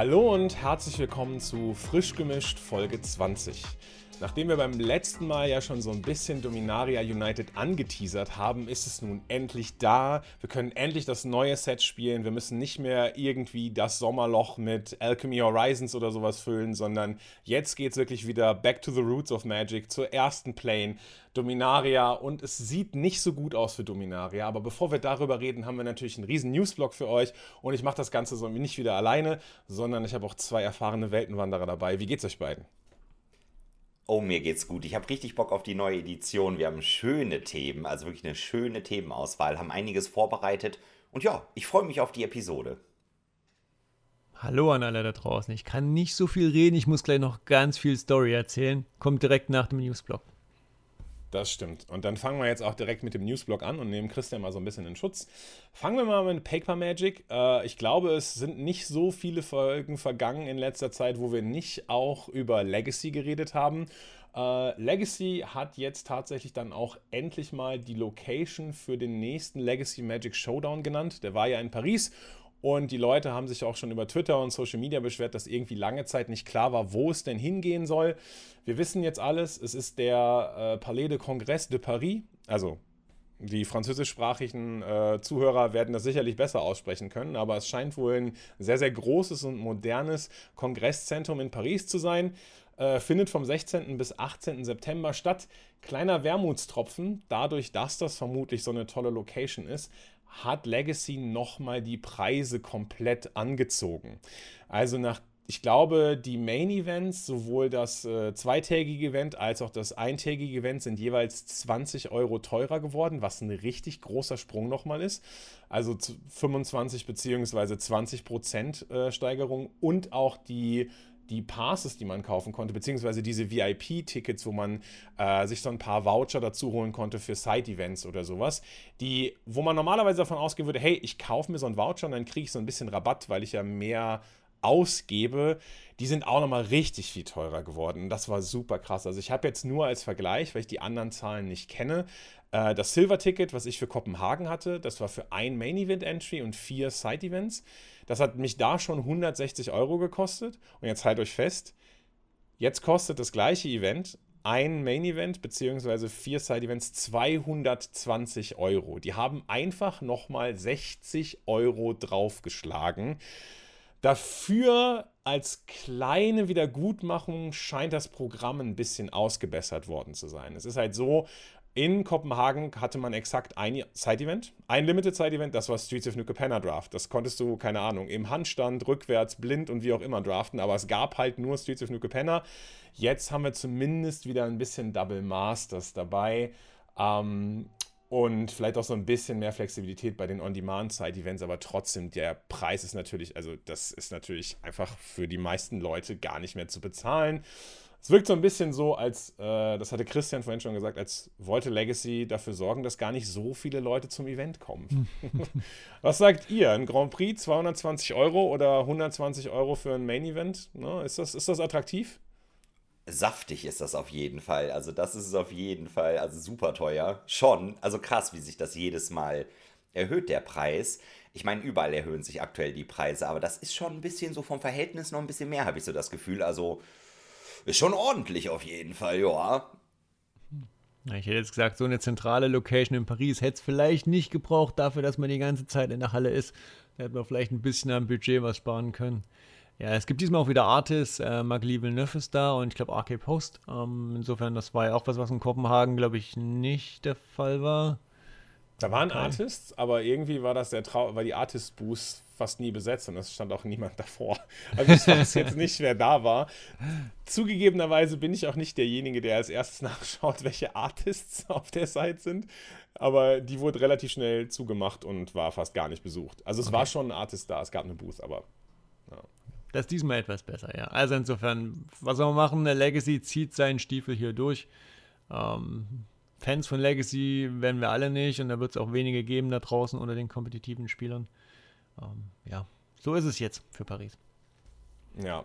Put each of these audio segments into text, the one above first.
Hallo und herzlich willkommen zu Frisch gemischt Folge 20. Nachdem wir beim letzten Mal ja schon so ein bisschen Dominaria United angeteasert haben, ist es nun endlich da. Wir können endlich das neue Set spielen. Wir müssen nicht mehr irgendwie das Sommerloch mit Alchemy Horizons oder sowas füllen, sondern jetzt geht es wirklich wieder back to the roots of Magic zur ersten Plane. Dominaria und es sieht nicht so gut aus für Dominaria. Aber bevor wir darüber reden, haben wir natürlich einen riesen Newsblog für euch und ich mache das Ganze so nicht wieder alleine, sondern ich habe auch zwei erfahrene Weltenwanderer dabei. Wie geht's euch beiden? Oh, mir geht's gut. Ich habe richtig Bock auf die neue Edition. Wir haben schöne Themen, also wirklich eine schöne Themenauswahl, haben einiges vorbereitet. Und ja, ich freue mich auf die Episode. Hallo an alle da draußen. Ich kann nicht so viel reden, ich muss gleich noch ganz viel Story erzählen. Kommt direkt nach dem Newsblog. Das stimmt. Und dann fangen wir jetzt auch direkt mit dem Newsblog an und nehmen Christian mal so ein bisschen in Schutz. Fangen wir mal mit Paper Magic. Äh, ich glaube, es sind nicht so viele Folgen vergangen in letzter Zeit, wo wir nicht auch über Legacy geredet haben. Äh, Legacy hat jetzt tatsächlich dann auch endlich mal die Location für den nächsten Legacy Magic Showdown genannt. Der war ja in Paris und die Leute haben sich auch schon über Twitter und Social Media beschwert, dass irgendwie lange Zeit nicht klar war, wo es denn hingehen soll. Wir wissen jetzt alles. Es ist der äh, Palais de Congrès de Paris. Also die französischsprachigen äh, Zuhörer werden das sicherlich besser aussprechen können, aber es scheint wohl ein sehr, sehr großes und modernes Kongresszentrum in Paris zu sein. Äh, findet vom 16. bis 18. September statt. Kleiner Wermutstropfen, dadurch, dass das vermutlich so eine tolle Location ist, hat Legacy nochmal die Preise komplett angezogen. Also nach ich glaube, die Main Events, sowohl das äh, zweitägige Event als auch das eintägige Event, sind jeweils 20 Euro teurer geworden, was ein richtig großer Sprung nochmal ist. Also 25 bzw. 20 Prozent äh, Steigerung und auch die die Passes, die man kaufen konnte, beziehungsweise diese VIP-Tickets, wo man äh, sich so ein paar Voucher dazu holen konnte für Side-Events oder sowas, die, wo man normalerweise davon ausgehen würde, hey, ich kaufe mir so einen Voucher und dann kriege ich so ein bisschen Rabatt, weil ich ja mehr ausgebe, die sind auch nochmal richtig viel teurer geworden. Das war super krass. Also ich habe jetzt nur als Vergleich, weil ich die anderen Zahlen nicht kenne, äh, das Silver-Ticket, was ich für Kopenhagen hatte, das war für ein Main-Event-Entry und vier Side-Events. Das hat mich da schon 160 Euro gekostet. Und jetzt halt euch fest, jetzt kostet das gleiche Event ein Main Event bzw. vier Side Events 220 Euro. Die haben einfach nochmal 60 Euro draufgeschlagen. Dafür als kleine Wiedergutmachung scheint das Programm ein bisschen ausgebessert worden zu sein. Es ist halt so, in Kopenhagen hatte man exakt ein Side-Event, ein Limited Side-Event, das war Streets of New Capenna Draft. Das konntest du, keine Ahnung, im Handstand, rückwärts, blind und wie auch immer draften, aber es gab halt nur Streets of New Capenna. Jetzt haben wir zumindest wieder ein bisschen Double Masters dabei. Ähm, und vielleicht auch so ein bisschen mehr Flexibilität bei den On-Demand-Side-Events, aber trotzdem, der Preis ist natürlich, also das ist natürlich einfach für die meisten Leute gar nicht mehr zu bezahlen. Es wirkt so ein bisschen so, als, äh, das hatte Christian vorhin schon gesagt, als wollte Legacy dafür sorgen, dass gar nicht so viele Leute zum Event kommen. Was sagt ihr? Ein Grand Prix 220 Euro oder 120 Euro für ein Main Event? Ne? Ist, das, ist das attraktiv? Saftig ist das auf jeden Fall. Also, das ist es auf jeden Fall. Also, super teuer. Schon. Also, krass, wie sich das jedes Mal erhöht, der Preis. Ich meine, überall erhöhen sich aktuell die Preise, aber das ist schon ein bisschen so vom Verhältnis noch ein bisschen mehr, habe ich so das Gefühl. Also, ist schon ordentlich auf jeden Fall, ja. Ich hätte jetzt gesagt, so eine zentrale Location in Paris hätte es vielleicht nicht gebraucht, dafür, dass man die ganze Zeit in der Halle ist. Da hätte man vielleicht ein bisschen am Budget was sparen können. Ja, es gibt diesmal auch wieder Artists. Äh, Magli Villeneuve ist da und ich glaube Arcade Post. Ähm, insofern, das war ja auch was, was in Kopenhagen, glaube ich, nicht der Fall war. Da waren okay. Artists, aber irgendwie war das der Trau weil die Artist-Booths fast nie besetzt und es stand auch niemand davor. Also ich weiß jetzt nicht, wer da war. Zugegebenerweise bin ich auch nicht derjenige, der als erstes nachschaut, welche Artists auf der Seite sind. Aber die wurde relativ schnell zugemacht und war fast gar nicht besucht. Also es okay. war schon ein Artist da, es gab eine Booth, aber ja. Das ist diesmal etwas besser, ja. Also insofern, was soll man machen? Der Legacy zieht seinen Stiefel hier durch. Ähm, Fans von Legacy werden wir alle nicht und da wird es auch wenige geben da draußen unter den kompetitiven Spielern. Ähm, ja, so ist es jetzt für Paris. Ja.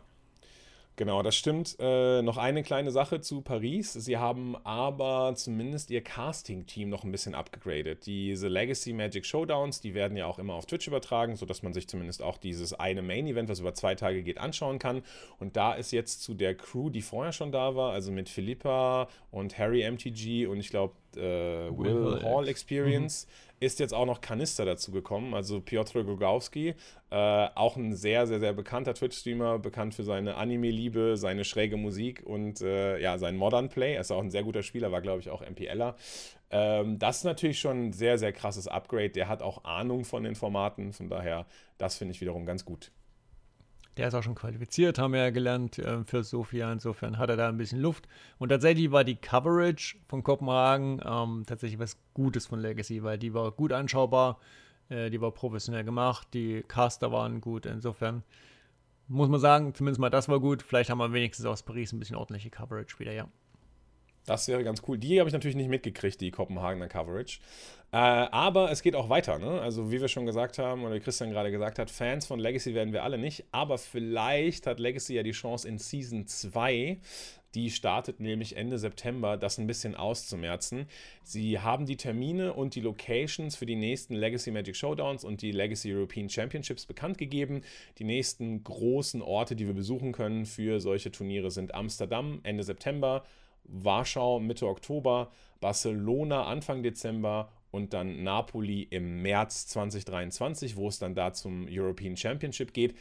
Genau, das stimmt. Äh, noch eine kleine Sache zu Paris. Sie haben aber zumindest ihr Casting-Team noch ein bisschen abgegradet. Diese Legacy Magic Showdowns, die werden ja auch immer auf Twitch übertragen, sodass man sich zumindest auch dieses eine Main-Event, was über zwei Tage geht, anschauen kann. Und da ist jetzt zu der Crew, die vorher schon da war, also mit Philippa und Harry MTG und ich glaube äh, Will, Hall Experience, mhm ist jetzt auch noch Kanister dazu gekommen, also Piotr Gogowski, äh, auch ein sehr, sehr, sehr bekannter Twitch-Streamer, bekannt für seine Anime-Liebe, seine schräge Musik und äh, ja, sein Modern Play. Er ist auch ein sehr guter Spieler, war, glaube ich, auch MPLer. Ähm, das ist natürlich schon ein sehr, sehr krasses Upgrade. Der hat auch Ahnung von den Formaten, von daher, das finde ich wiederum ganz gut. Der ist auch schon qualifiziert, haben wir ja gelernt äh, für Sofia. Insofern hat er da ein bisschen Luft. Und tatsächlich war die Coverage von Kopenhagen ähm, tatsächlich was Gutes von Legacy, weil die war gut anschaubar, äh, die war professionell gemacht, die Caster waren gut. Insofern muss man sagen, zumindest mal das war gut. Vielleicht haben wir wenigstens aus Paris ein bisschen ordentliche Coverage wieder, ja. Das wäre ganz cool. Die habe ich natürlich nicht mitgekriegt, die Kopenhagener Coverage. Äh, aber es geht auch weiter. Ne? Also, wie wir schon gesagt haben, oder Christian gerade gesagt hat, Fans von Legacy werden wir alle nicht. Aber vielleicht hat Legacy ja die Chance in Season 2 die startet nämlich Ende September, das ein bisschen auszumerzen. Sie haben die Termine und die Locations für die nächsten Legacy Magic Showdowns und die Legacy European Championships bekannt gegeben. Die nächsten großen Orte, die wir besuchen können für solche Turniere sind Amsterdam Ende September, Warschau Mitte Oktober, Barcelona Anfang Dezember und dann Napoli im März 2023, wo es dann da zum European Championship geht.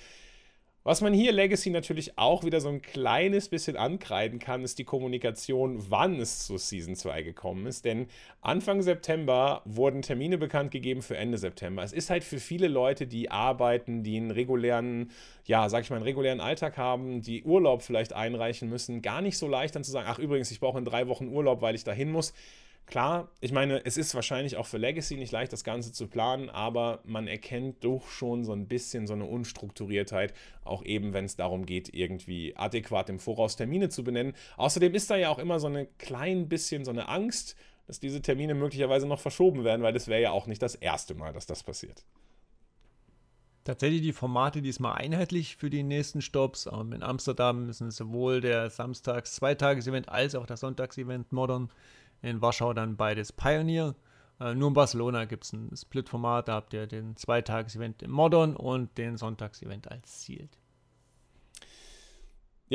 Was man hier Legacy natürlich auch wieder so ein kleines bisschen ankreiden kann, ist die Kommunikation, wann es zu Season 2 gekommen ist. Denn Anfang September wurden Termine bekannt gegeben für Ende September. Es ist halt für viele Leute, die arbeiten, die einen regulären, ja, sag ich mal, einen regulären Alltag haben, die Urlaub vielleicht einreichen müssen, gar nicht so leicht dann zu sagen, ach übrigens, ich brauche in drei Wochen Urlaub, weil ich dahin muss. Klar, ich meine, es ist wahrscheinlich auch für Legacy nicht leicht, das Ganze zu planen, aber man erkennt doch schon so ein bisschen so eine Unstrukturiertheit, auch eben wenn es darum geht, irgendwie adäquat im Voraus Termine zu benennen. Außerdem ist da ja auch immer so ein klein bisschen so eine Angst, dass diese Termine möglicherweise noch verschoben werden, weil das wäre ja auch nicht das erste Mal, dass das passiert. Tatsächlich die Formate diesmal einheitlich für die nächsten Stops. Ähm, in Amsterdam sind sowohl der Samstags-Zweitages-Event als auch das Sonntags-Event Modern in Warschau dann beides Pioneer. Äh, nur in Barcelona gibt es ein Split-Format, da habt ihr den Zweitags-Event im Modern und den Sonntags-Event als Sealed.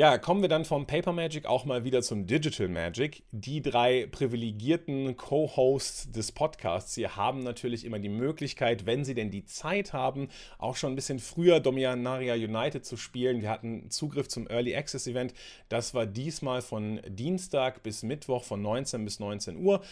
Ja, kommen wir dann vom Paper Magic auch mal wieder zum Digital Magic. Die drei privilegierten Co-Hosts des Podcasts hier haben natürlich immer die Möglichkeit, wenn sie denn die Zeit haben, auch schon ein bisschen früher Dominaria United zu spielen. Wir hatten Zugriff zum Early Access Event. Das war diesmal von Dienstag bis Mittwoch von 19 bis 19 Uhr.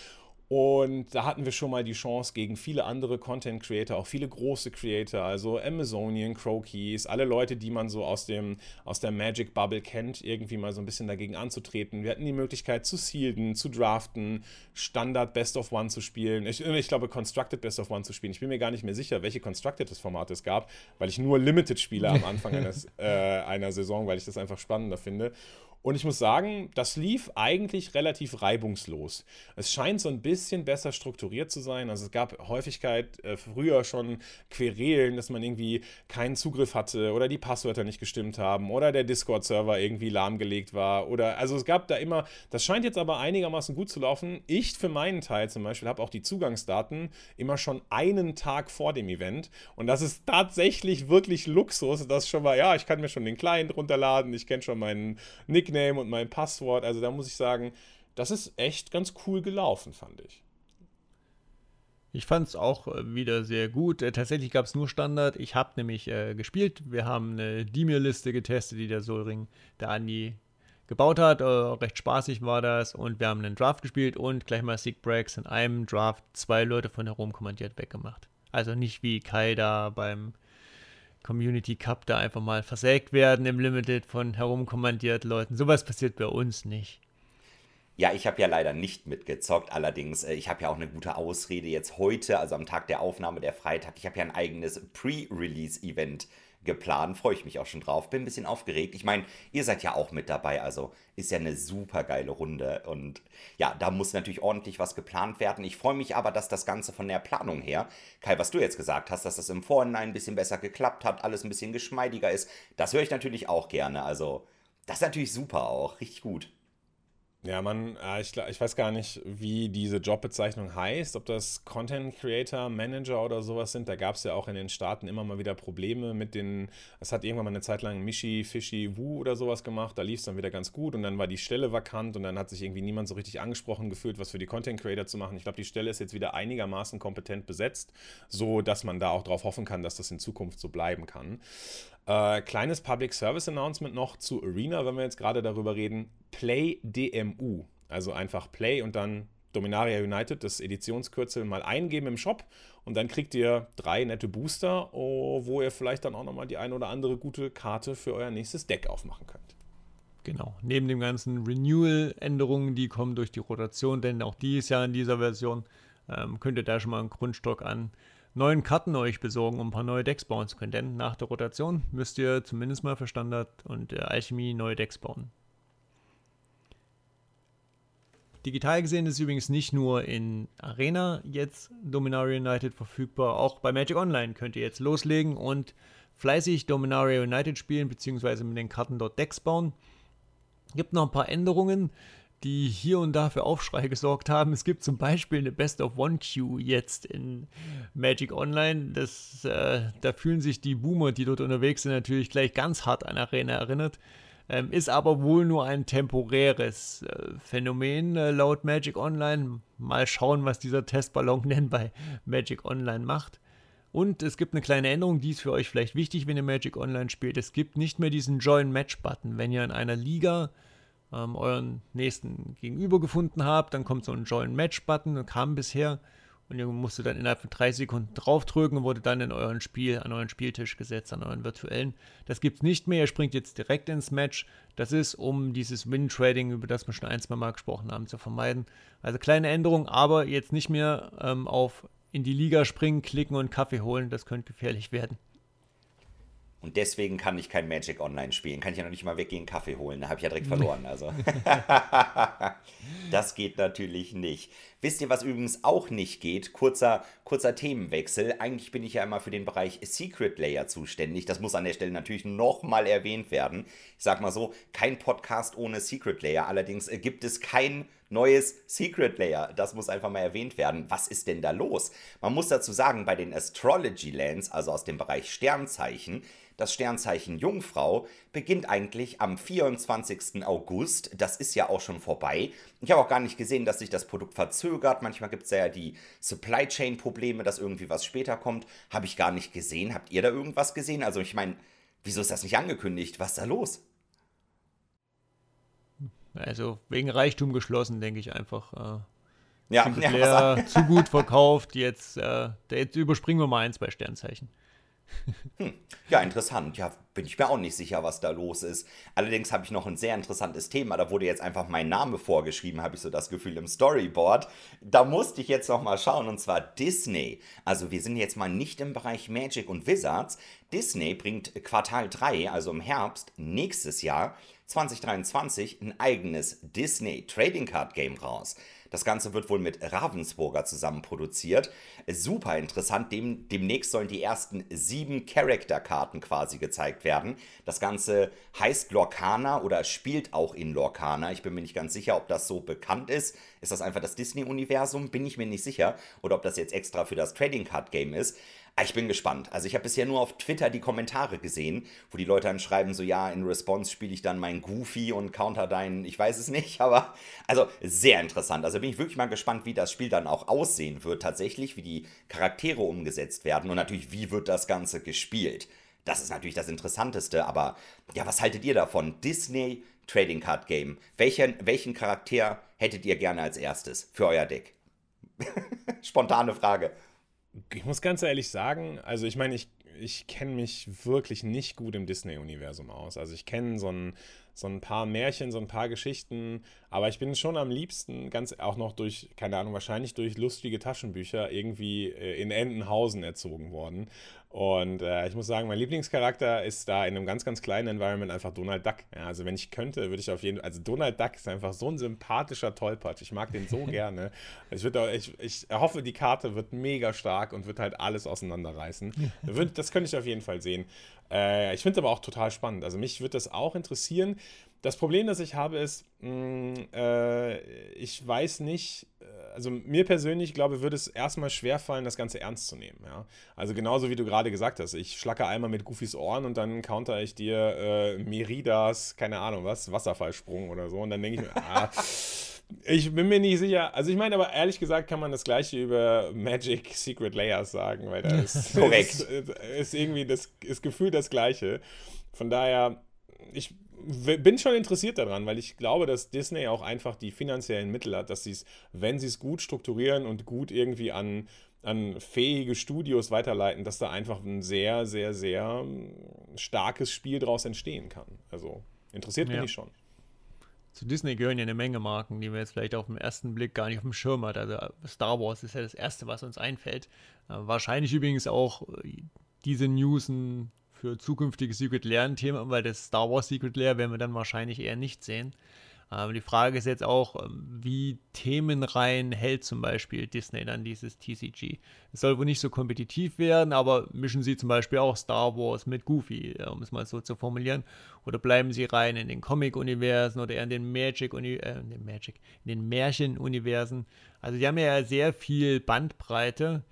Und da hatten wir schon mal die Chance gegen viele andere Content Creator, auch viele große Creator, also Amazonian, Crokies, alle Leute, die man so aus, dem, aus der Magic Bubble kennt, irgendwie mal so ein bisschen dagegen anzutreten. Wir hatten die Möglichkeit zu sealden, zu draften, Standard Best of One zu spielen. Ich, ich glaube, Constructed Best of One zu spielen. Ich bin mir gar nicht mehr sicher, welche Constructed das Format es gab, weil ich nur Limited spiele am Anfang eines, äh, einer Saison, weil ich das einfach spannender finde. Und ich muss sagen, das lief eigentlich relativ reibungslos. Es scheint so ein bisschen besser strukturiert zu sein. Also es gab Häufigkeit äh, früher schon Querelen, dass man irgendwie keinen Zugriff hatte oder die Passwörter nicht gestimmt haben oder der Discord-Server irgendwie lahmgelegt war. Oder also es gab da immer, das scheint jetzt aber einigermaßen gut zu laufen. Ich für meinen Teil zum Beispiel habe auch die Zugangsdaten immer schon einen Tag vor dem Event. Und das ist tatsächlich wirklich Luxus, dass schon mal, ja, ich kann mir schon den Client runterladen, ich kenne schon meinen Nick Nickname und mein Passwort. Also da muss ich sagen, das ist echt ganz cool gelaufen, fand ich. Ich fand es auch äh, wieder sehr gut. Äh, tatsächlich gab es nur Standard. Ich habe nämlich äh, gespielt. Wir haben eine Demir-Liste getestet, die der Solring, der Andi, gebaut hat. Äh, recht spaßig war das. Und wir haben einen Draft gespielt und gleich mal Sieg Breaks in einem Draft zwei Leute von herum kommandiert weggemacht. Also nicht wie Kai da beim Community Cup da einfach mal versägt werden im Limited von herumkommandiert Leuten. Sowas passiert bei uns nicht. Ja, ich habe ja leider nicht mitgezockt. Allerdings, äh, ich habe ja auch eine gute Ausrede jetzt heute, also am Tag der Aufnahme, der Freitag. Ich habe ja ein eigenes Pre-Release-Event geplant. Freue ich mich auch schon drauf. Bin ein bisschen aufgeregt. Ich meine, ihr seid ja auch mit dabei. Also ist ja eine super geile Runde. Und ja, da muss natürlich ordentlich was geplant werden. Ich freue mich aber, dass das Ganze von der Planung her, Kai, was du jetzt gesagt hast, dass das im Vorhinein ein bisschen besser geklappt hat, alles ein bisschen geschmeidiger ist. Das höre ich natürlich auch gerne. Also Das ist natürlich super auch, richtig gut. Ja, man, äh, ich, ich weiß gar nicht, wie diese Jobbezeichnung heißt, ob das Content Creator, Manager oder sowas sind. Da gab es ja auch in den Staaten immer mal wieder Probleme mit den, es hat irgendwann mal eine Zeit lang Mishi, Fishy, Wu oder sowas gemacht, da lief es dann wieder ganz gut und dann war die Stelle vakant und dann hat sich irgendwie niemand so richtig angesprochen gefühlt, was für die Content Creator zu machen. Ich glaube, die Stelle ist jetzt wieder einigermaßen kompetent besetzt, so dass man da auch darauf hoffen kann, dass das in Zukunft so bleiben kann. Äh, kleines Public Service Announcement noch zu Arena, wenn wir jetzt gerade darüber reden. Play DMU. Also einfach Play und dann Dominaria United, das Editionskürzel, mal eingeben im Shop und dann kriegt ihr drei nette Booster, oh, wo ihr vielleicht dann auch nochmal die ein oder andere gute Karte für euer nächstes Deck aufmachen könnt. Genau, neben dem ganzen Renewal-Änderungen, die kommen durch die Rotation, denn auch die ist ja in dieser Version, ähm, könnt ihr da schon mal einen Grundstock an neuen Karten euch besorgen, um ein paar neue Decks bauen zu können. Denn nach der Rotation müsst ihr zumindest mal für Standard und äh, Alchemie neue Decks bauen. Digital gesehen ist übrigens nicht nur in Arena jetzt Dominaria United verfügbar, auch bei Magic Online könnt ihr jetzt loslegen und fleißig Dominaria United spielen, beziehungsweise mit den Karten dort Decks bauen. Gibt noch ein paar Änderungen die hier und da für Aufschrei gesorgt haben. Es gibt zum Beispiel eine Best of One Queue jetzt in Magic Online. Das, äh, da fühlen sich die Boomer, die dort unterwegs sind, natürlich gleich ganz hart an Arena erinnert. Ähm, ist aber wohl nur ein temporäres äh, Phänomen äh, laut Magic Online. Mal schauen, was dieser Testballon denn bei Magic Online macht. Und es gibt eine kleine Änderung, die ist für euch vielleicht wichtig, wenn ihr Magic Online spielt. Es gibt nicht mehr diesen Join Match Button. Wenn ihr in einer Liga ähm, euren nächsten Gegenüber gefunden habt, dann kommt so ein Join Match Button, kam bisher und ihr musstet dann innerhalb von drei Sekunden draufdrücken und wurde dann in euren Spiel, an euren Spieltisch gesetzt, an euren virtuellen. Das gibt es nicht mehr, ihr springt jetzt direkt ins Match. Das ist, um dieses Win-Trading, über das wir schon ein, zwei Mal gesprochen haben, zu vermeiden. Also kleine Änderung, aber jetzt nicht mehr ähm, auf in die Liga springen, klicken und Kaffee holen, das könnte gefährlich werden. Und deswegen kann ich kein Magic Online spielen. Kann ich ja noch nicht mal weggehen, Kaffee holen. Da habe ich ja direkt verloren. Also. das geht natürlich nicht. Wisst ihr, was übrigens auch nicht geht? Kurzer, kurzer Themenwechsel. Eigentlich bin ich ja immer für den Bereich Secret Layer zuständig. Das muss an der Stelle natürlich nochmal erwähnt werden. Ich sag mal so, kein Podcast ohne Secret Layer. Allerdings äh, gibt es kein neues Secret Layer. Das muss einfach mal erwähnt werden. Was ist denn da los? Man muss dazu sagen, bei den Astrology Lands, also aus dem Bereich Sternzeichen, das Sternzeichen Jungfrau beginnt eigentlich am 24. August. Das ist ja auch schon vorbei. Ich habe auch gar nicht gesehen, dass sich das Produkt verzögert. Manchmal gibt es ja die Supply Chain Probleme, dass irgendwie was später kommt. Habe ich gar nicht gesehen. Habt ihr da irgendwas gesehen? Also ich meine, wieso ist das nicht angekündigt? Was ist da los? Also wegen Reichtum geschlossen, denke ich einfach. Äh, ja, ja zu gut verkauft. Jetzt, äh, jetzt überspringen wir mal eins bei Sternzeichen. Hm. Ja, interessant. Ja, bin ich mir auch nicht sicher, was da los ist. Allerdings habe ich noch ein sehr interessantes Thema. Da wurde jetzt einfach mein Name vorgeschrieben, habe ich so das Gefühl im Storyboard. Da musste ich jetzt noch mal schauen und zwar Disney. Also wir sind jetzt mal nicht im Bereich Magic und Wizards. Disney bringt Quartal 3, also im Herbst nächstes Jahr 2023 ein eigenes Disney Trading Card Game raus. Das Ganze wird wohl mit Ravensburger zusammen produziert. Super interessant. Dem, demnächst sollen die ersten sieben Charakterkarten quasi gezeigt werden. Das Ganze heißt Lorcana oder spielt auch in Lorcana. Ich bin mir nicht ganz sicher, ob das so bekannt ist. Ist das einfach das Disney-Universum? Bin ich mir nicht sicher. Oder ob das jetzt extra für das Trading Card Game ist. Ah, ich bin gespannt. Also ich habe bisher nur auf Twitter die Kommentare gesehen, wo die Leute dann schreiben, so ja, in Response spiele ich dann mein Goofy und counter deinen, ich weiß es nicht, aber also sehr interessant. Also bin ich wirklich mal gespannt, wie das Spiel dann auch aussehen wird tatsächlich, wie die Charaktere umgesetzt werden und natürlich, wie wird das Ganze gespielt. Das ist natürlich das Interessanteste, aber ja, was haltet ihr davon? Disney Trading Card Game. Welchen, welchen Charakter hättet ihr gerne als erstes für euer Deck? Spontane Frage ich muss ganz ehrlich sagen, also ich meine, ich, ich kenne mich wirklich nicht gut im Disney-Universum aus. Also ich kenne so ein, so ein paar Märchen, so ein paar Geschichten, aber ich bin schon am liebsten, ganz auch noch durch, keine Ahnung, wahrscheinlich durch lustige Taschenbücher irgendwie äh, in Entenhausen erzogen worden. Und äh, ich muss sagen, mein Lieblingscharakter ist da in einem ganz, ganz kleinen Environment einfach Donald Duck. Ja, also wenn ich könnte, würde ich auf jeden Fall, also Donald Duck ist einfach so ein sympathischer Tollpatsch. Ich mag den so gerne. Ich, auch, ich, ich hoffe, die Karte wird mega stark und wird halt alles auseinanderreißen. Das könnte ich auf jeden Fall sehen. Äh, ich finde es aber auch total spannend. Also mich würde das auch interessieren. das Problem, das ich habe, ist, mh, mm, äh, ich weiß nicht, äh, also mir persönlich, glaube würde es erstmal schwerfallen, das Ganze ernst zu nehmen. Ja? Also genauso wie du gerade gesagt hast, ich schlacke einmal mit Goofys Ohren und dann counter ich dir äh, Meridas, keine Ahnung was, Wasserfallsprung oder so und dann denke ich mir, ah, ich bin mir nicht sicher. Also ich meine aber ehrlich gesagt kann man das gleiche über Magic Secret Layers sagen, weil da ist, Korrekt. ist, ist irgendwie das ist Gefühl das gleiche. Von daher, ich bin schon interessiert daran, weil ich glaube, dass Disney auch einfach die finanziellen Mittel hat, dass sie es, wenn sie es gut strukturieren und gut irgendwie an, an fähige Studios weiterleiten, dass da einfach ein sehr, sehr, sehr starkes Spiel daraus entstehen kann. Also interessiert ja. bin ich schon. Zu Disney gehören ja eine Menge Marken, die man jetzt vielleicht auf den ersten Blick gar nicht auf dem Schirm hat. Also Star Wars ist ja das Erste, was uns einfällt. Äh, wahrscheinlich übrigens auch äh, diese News für zukünftige Secret Lair-Themen, weil das Star Wars Secret Lair werden wir dann wahrscheinlich eher nicht sehen. Aber die Frage ist jetzt auch, ähm, wie themenrein hält zum Beispiel Disney dann dieses TCG. Es soll wohl nicht so kompetitiv werden, aber mischen sie zum Beispiel auch Star Wars mit Goofy, um es mal so zu formulieren. Oder bleiben sie rein in den Comic-Universen oder eher in den Magic, äh, in den Magic, in den Märchen-Universen. Also die haben ja sehr viel Bandbreite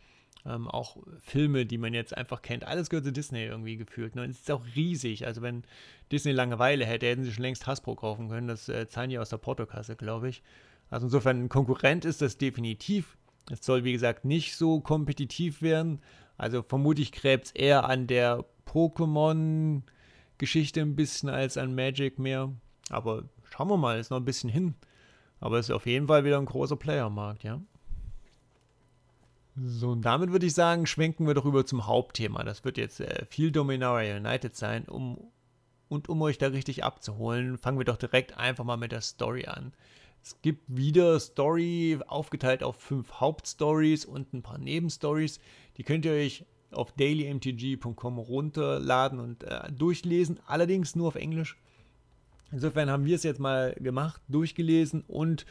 ähm, auch Filme, die man jetzt einfach kennt. Alles gehört zu Disney irgendwie gefühlt. Ne? Und es ist auch riesig. Also wenn Disney Langeweile hätte, hätten sie schon längst Hasbro kaufen können. Das äh, zahlen die aus der Portokasse, glaube ich. Also insofern ein Konkurrent ist das definitiv. Es soll, wie gesagt, nicht so kompetitiv werden. Also vermutlich gräbt es eher an der Pokémon-Geschichte ein bisschen als an Magic mehr. Aber schauen wir mal, ist noch ein bisschen hin. Aber es ist auf jeden Fall wieder ein großer Playermarkt, ja. So, und damit würde ich sagen, schwenken wir doch rüber zum Hauptthema. Das wird jetzt äh, viel Dominaria United sein. Um, und um euch da richtig abzuholen, fangen wir doch direkt einfach mal mit der Story an. Es gibt wieder Story aufgeteilt auf fünf Hauptstories und ein paar Nebenstories. Die könnt ihr euch auf dailymtg.com runterladen und äh, durchlesen, allerdings nur auf Englisch. Insofern haben wir es jetzt mal gemacht, durchgelesen und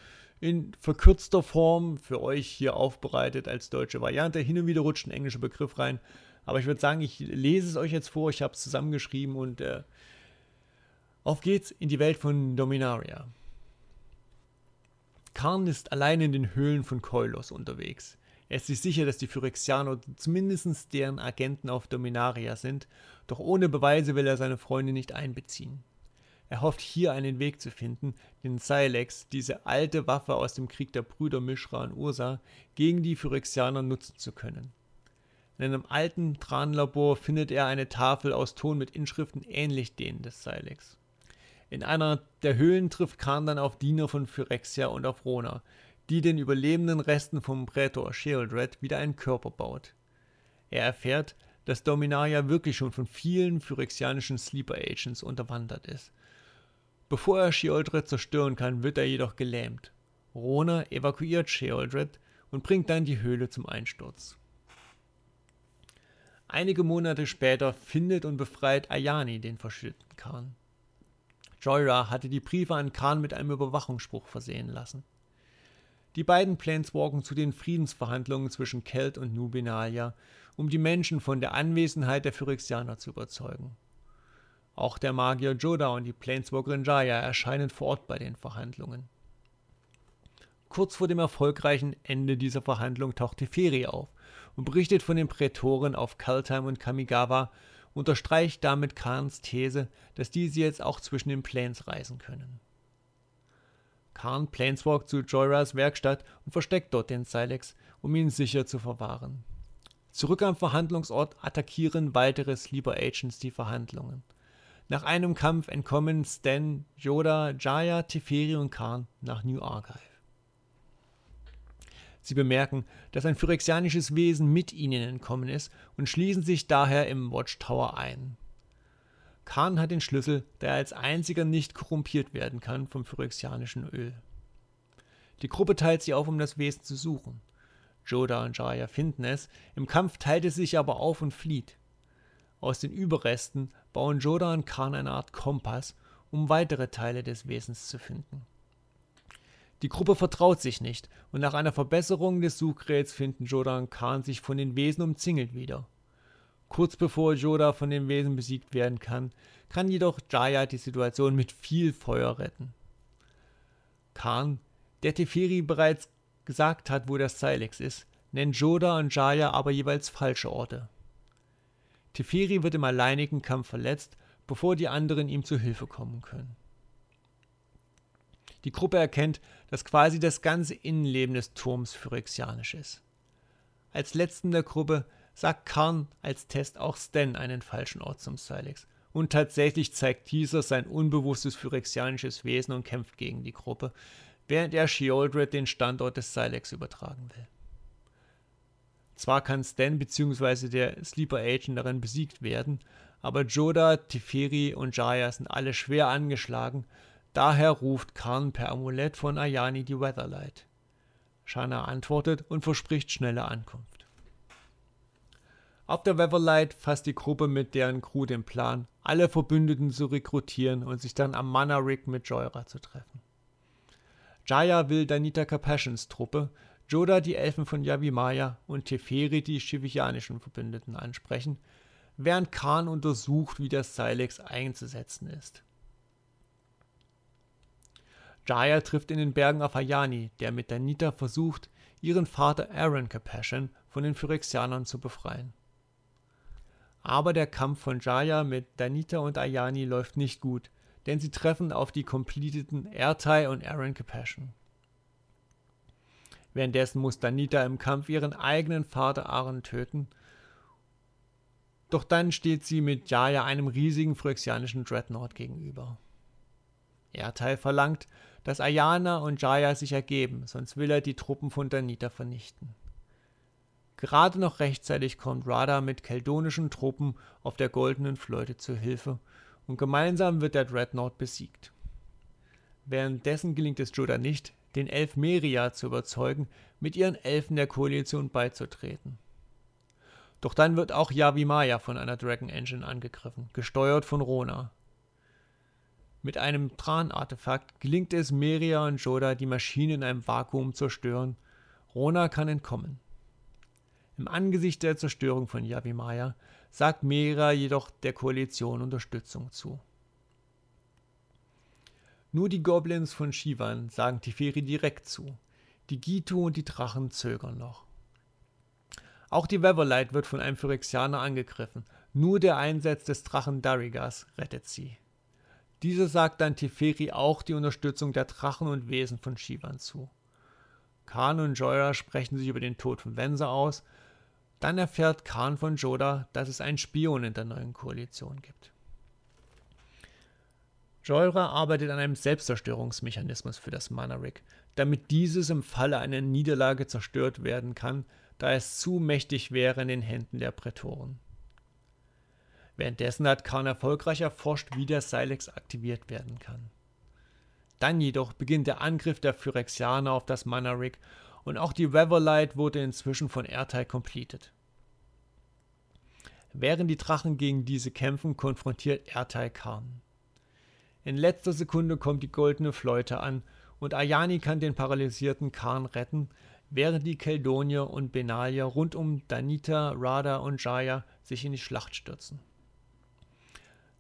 in verkürzter Form für euch hier aufbereitet als deutsche Variante. Hin und wieder rutscht ein englischer Begriff rein. Aber ich würde sagen, ich lese es euch jetzt vor, ich habe es zusammengeschrieben und äh, auf geht's in die Welt von Dominaria. Karn ist allein in den Höhlen von Koilos unterwegs. Er ist sich sicher, dass die Phyrexianer zumindest deren Agenten auf Dominaria sind, doch ohne Beweise will er seine Freunde nicht einbeziehen. Er hofft hier einen Weg zu finden, den Silex, diese alte Waffe aus dem Krieg der Brüder Mishra und Ursa, gegen die Phyrexianer nutzen zu können. In einem alten Tranlabor findet er eine Tafel aus Ton mit Inschriften ähnlich denen des Silex. In einer der Höhlen trifft Khan dann auf Diener von Phyrexia und auf Rona, die den überlebenden Resten vom Prätor Sheoldred wieder einen Körper baut. Er erfährt, dass Dominaria wirklich schon von vielen phyrexianischen Sleeper Agents unterwandert ist Bevor er Sheoldred zerstören kann, wird er jedoch gelähmt. Rona evakuiert Sheoldred und bringt dann die Höhle zum Einsturz. Einige Monate später findet und befreit Ayani den verschütteten Khan. Joyra hatte die Briefe an Khan mit einem Überwachungsspruch versehen lassen. Die beiden Planeswalken zu den Friedensverhandlungen zwischen Kelt und Nubinalia, um die Menschen von der Anwesenheit der Phyrexianer zu überzeugen. Auch der Magier Joda und die Planeswalkerin Jaya erscheinen vor Ort bei den Verhandlungen. Kurz vor dem erfolgreichen Ende dieser Verhandlung taucht Teferi auf und berichtet von den Prätoren auf Kaltheim und Kamigawa, unterstreicht damit Khans These, dass diese jetzt auch zwischen den Planes reisen können. Khan planeswalkt zu Joyras Werkstatt und versteckt dort den Silex, um ihn sicher zu verwahren. Zurück am Verhandlungsort attackieren weitere Sleeper Agents die Verhandlungen. Nach einem Kampf entkommen Stan, Yoda, Jaya, Teferi und Khan nach New Archive. Sie bemerken, dass ein phyrexianisches Wesen mit ihnen entkommen ist und schließen sich daher im Watchtower ein. Khan hat den Schlüssel, da er als einziger nicht korrumpiert werden kann vom phyrexianischen Öl. Die Gruppe teilt sich auf, um das Wesen zu suchen. Joda und Jaya finden es, im Kampf teilt es sich aber auf und flieht. Aus den Überresten bauen Joda und Khan eine Art Kompass, um weitere Teile des Wesens zu finden. Die Gruppe vertraut sich nicht und nach einer Verbesserung des Suchgeräts finden Joda und Khan sich von den Wesen umzingelt wieder. Kurz bevor Joda von den Wesen besiegt werden kann, kann jedoch Jaya die Situation mit viel Feuer retten. Khan, der Teferi bereits gesagt hat, wo der Silex ist, nennt Joda und Jaya aber jeweils falsche Orte. Teferi wird im alleinigen Kampf verletzt, bevor die anderen ihm zu Hilfe kommen können. Die Gruppe erkennt, dass quasi das ganze Innenleben des Turms phyrexianisch ist. Als letzten der Gruppe sagt Karn als Test auch Stan einen falschen Ort zum Silex. Und tatsächlich zeigt dieser sein unbewusstes phyrexianisches Wesen und kämpft gegen die Gruppe, während er Sheoldred den Standort des Silex übertragen will. Zwar kann Stan bzw. der Sleeper Agent darin besiegt werden, aber Joda, Teferi und Jaya sind alle schwer angeschlagen, daher ruft Karn per Amulett von Ayani die Weatherlight. Shana antwortet und verspricht schnelle Ankunft. Auf der Weatherlight fasst die Gruppe mit deren Crew den Plan, alle Verbündeten zu rekrutieren und sich dann am Mana Rig mit Joyra zu treffen. Jaya will Danita Capassions Truppe, Joda die Elfen von Yavimaya und Teferi die shivianischen Verbündeten ansprechen, während Khan untersucht, wie das Silex einzusetzen ist. Jaya trifft in den Bergen auf Ayani, der mit Danita versucht, ihren Vater Aaron Capashen von den Phyrexianern zu befreien. Aber der Kampf von Jaya mit Danita und Ayani läuft nicht gut, denn sie treffen auf die completeten Ertai und Aaron Capashen. Währenddessen muss Danita im Kampf ihren eigenen Vater Aaron töten. Doch dann steht sie mit Jaya einem riesigen phyrexianischen Dreadnought gegenüber. Ertai verlangt, dass Ayana und Jaya sich ergeben, sonst will er die Truppen von Danita vernichten. Gerade noch rechtzeitig kommt Radha mit keldonischen Truppen auf der Goldenen Fleute zu Hilfe und gemeinsam wird der Dreadnought besiegt. Währenddessen gelingt es Joda nicht, den Elf Meria zu überzeugen, mit ihren Elfen der Koalition beizutreten. Doch dann wird auch Yavimaya von einer Dragon Engine angegriffen, gesteuert von Rona. Mit einem Tran-Artefakt gelingt es Meria und Joda, die Maschine in einem Vakuum zu zerstören. Rona kann entkommen. Im Angesicht der Zerstörung von Yavimaya sagt Mera jedoch der Koalition Unterstützung zu. Nur die Goblins von Shivan sagen Tiferi direkt zu. Die Gitu und die Drachen zögern noch. Auch die Weverlight wird von einem Phyrexianer angegriffen. Nur der Einsatz des Drachen Darigas rettet sie. Dieser sagt dann Teferi auch die Unterstützung der Drachen und Wesen von Shivan zu. Khan und Joya sprechen sich über den Tod von Venser aus, dann erfährt Khan von Joda, dass es einen Spion in der neuen Koalition gibt. Joyra arbeitet an einem Selbstzerstörungsmechanismus für das Mana Rig, damit dieses im Falle einer Niederlage zerstört werden kann, da es zu mächtig wäre in den Händen der Prätoren. Währenddessen hat Khan erfolgreich erforscht, wie der Silex aktiviert werden kann. Dann jedoch beginnt der Angriff der Phyrexianer auf das Mana Rig und auch die Weatherlight wurde inzwischen von Ertai completed. Während die Drachen gegen diese kämpfen, konfrontiert Ertai Khan. In letzter Sekunde kommt die goldene Fläute an und Ayani kann den paralysierten Khan retten, während die Keldonier und Benalia rund um Danita, Radha und Jaya sich in die Schlacht stürzen.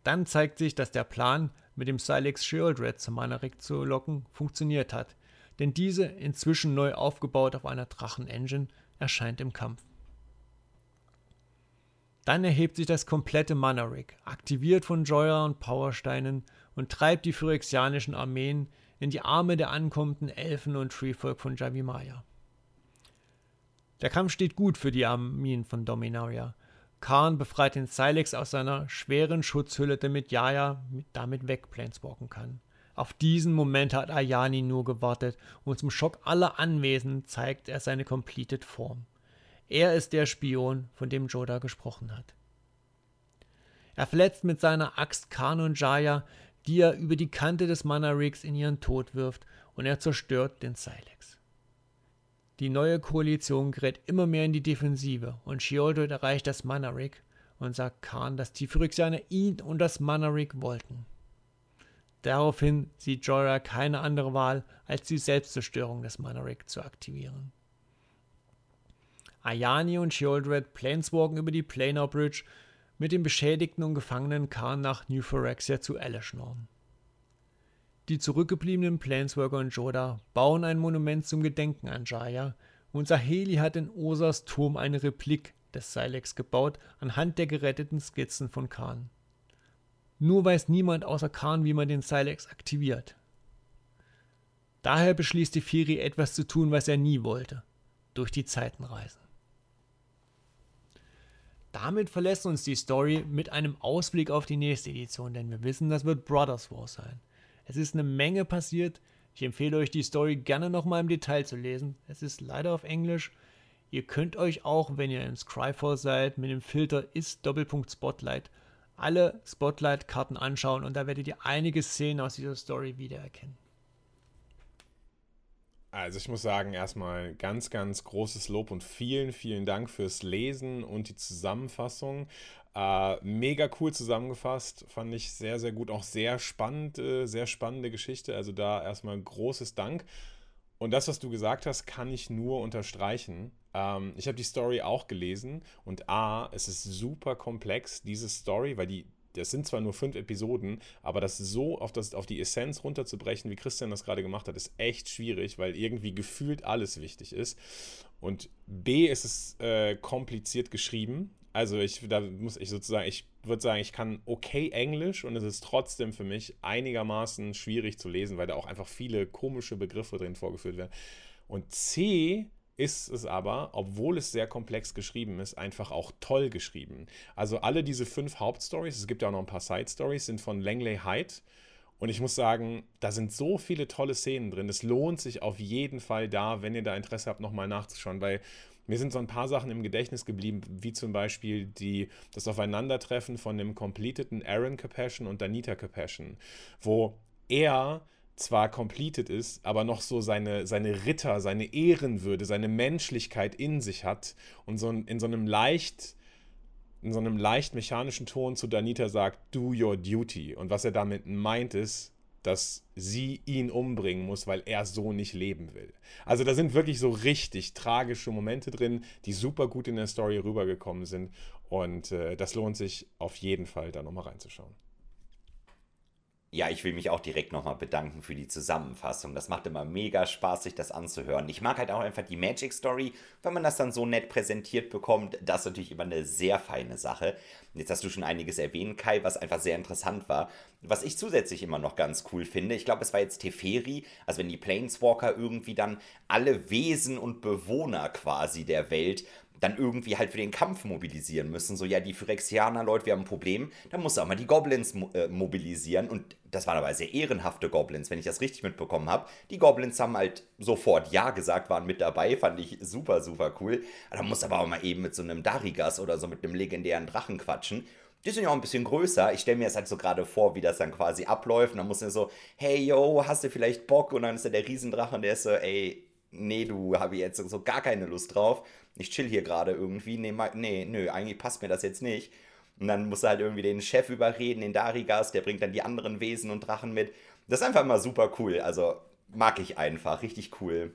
Dann zeigt sich, dass der Plan, mit dem Silex Shieldred zum Manarik zu locken, funktioniert hat, denn diese, inzwischen neu aufgebaut auf einer Drachen-Engine, erscheint im Kampf. Dann erhebt sich das komplette Mana-Rig, aktiviert von Joya und Powersteinen und treibt die phyrexianischen Armeen in die Arme der ankommenden Elfen und Treefolk von Javimaya. Der Kampf steht gut für die Armeen von Dominaria. Khan befreit den Silex aus seiner schweren Schutzhülle, damit Jaya damit wegplaneswalken kann. Auf diesen Moment hat Ayani nur gewartet und zum Schock aller Anwesenden zeigt er seine completed Form. Er ist der Spion, von dem Joda gesprochen hat. Er verletzt mit seiner Axt Khan und Jaya, die er über die Kante des Mana-Rigs in ihren Tod wirft, und er zerstört den Silex. Die neue Koalition gerät immer mehr in die Defensive und Sheoldred erreicht das Mana-Rig und sagt Khan, dass die Phyrexianer ihn und das Mana-Rig wollten. Daraufhin sieht Jorah keine andere Wahl, als die Selbstzerstörung des Manarik zu aktivieren. Ayani und Shieldred planeswalken über die Planar Bridge, mit dem beschädigten und gefangenen Khan nach New Phyrexia zu Elishnorn. Die zurückgebliebenen Planeswalker und Joda bauen ein Monument zum Gedenken an Jaya und Saheli hat in Osas Turm eine Replik des Silex gebaut anhand der geretteten Skizzen von Khan. Nur weiß niemand außer Khan, wie man den Silex aktiviert. Daher beschließt die Firi etwas zu tun, was er nie wollte: durch die Zeiten reisen. Damit verlässt uns die Story mit einem Ausblick auf die nächste Edition, denn wir wissen, das wird Brothers War sein. Es ist eine Menge passiert. Ich empfehle euch die Story gerne nochmal im Detail zu lesen. Es ist leider auf Englisch. Ihr könnt euch auch, wenn ihr im Scryfall seid, mit dem Filter ist Doppelpunkt Spotlight alle Spotlight-Karten anschauen und da werdet ihr einige Szenen aus dieser Story wiedererkennen. Also ich muss sagen, erstmal ganz, ganz großes Lob und vielen, vielen Dank fürs Lesen und die Zusammenfassung. Äh, mega cool zusammengefasst, fand ich sehr, sehr gut. Auch sehr spannend, äh, sehr spannende Geschichte. Also da erstmal großes Dank. Und das, was du gesagt hast, kann ich nur unterstreichen. Ähm, ich habe die Story auch gelesen und A, es ist super komplex, diese Story, weil die, das sind zwar nur fünf Episoden, aber das so auf, das, auf die Essenz runterzubrechen, wie Christian das gerade gemacht hat, ist echt schwierig, weil irgendwie gefühlt alles wichtig ist. Und B ist es äh, kompliziert geschrieben. Also ich, da muss ich sozusagen, ich würde sagen, ich kann okay Englisch und es ist trotzdem für mich einigermaßen schwierig zu lesen, weil da auch einfach viele komische Begriffe drin vorgeführt werden. Und C ist es aber, obwohl es sehr komplex geschrieben ist, einfach auch toll geschrieben. Also alle diese fünf Hauptstories, es gibt ja auch noch ein paar Side-Stories, sind von Langley Hyde. Und ich muss sagen, da sind so viele tolle Szenen drin. Es lohnt sich auf jeden Fall da, wenn ihr da Interesse habt, nochmal nachzuschauen, weil mir sind so ein paar Sachen im Gedächtnis geblieben, wie zum Beispiel die, das Aufeinandertreffen von dem completeden Aaron Capassion und Danita Capassion, wo er zwar completed ist, aber noch so seine, seine Ritter, seine Ehrenwürde, seine Menschlichkeit in sich hat und so in so einem leicht in so einem leicht mechanischen Ton zu Danita sagt, do your duty. Und was er damit meint ist, dass sie ihn umbringen muss, weil er so nicht leben will. Also da sind wirklich so richtig tragische Momente drin, die super gut in der Story rübergekommen sind. Und äh, das lohnt sich auf jeden Fall, da nochmal reinzuschauen. Ja, ich will mich auch direkt nochmal bedanken für die Zusammenfassung. Das macht immer mega Spaß, sich das anzuhören. Ich mag halt auch einfach die Magic Story. Wenn man das dann so nett präsentiert bekommt, das ist natürlich immer eine sehr feine Sache. Jetzt hast du schon einiges erwähnt, Kai, was einfach sehr interessant war. Was ich zusätzlich immer noch ganz cool finde, ich glaube, es war jetzt Teferi, also wenn die Planeswalker irgendwie dann alle Wesen und Bewohner quasi der Welt dann irgendwie halt für den Kampf mobilisieren müssen. So, ja, die Phyrexianer, Leute, wir haben ein Problem. Dann musst du auch mal die Goblins mo äh, mobilisieren. Und das waren aber sehr ehrenhafte Goblins, wenn ich das richtig mitbekommen habe. Die Goblins haben halt sofort Ja gesagt, waren mit dabei. Fand ich super, super cool. Da du aber auch mal eben mit so einem Darigas oder so mit einem legendären Drachen quatschen. Die sind ja auch ein bisschen größer. Ich stelle mir jetzt halt so gerade vor, wie das dann quasi abläuft. Und dann muss er so, hey, yo, hast du vielleicht Bock? Und dann ist da der Riesendrache und der ist so, ey, nee, du habe jetzt so gar keine Lust drauf ich chill hier gerade irgendwie, nee, nee, nö, eigentlich passt mir das jetzt nicht. Und dann muss er halt irgendwie den Chef überreden, den Darigas, der bringt dann die anderen Wesen und Drachen mit. Das ist einfach immer super cool. Also mag ich einfach, richtig cool.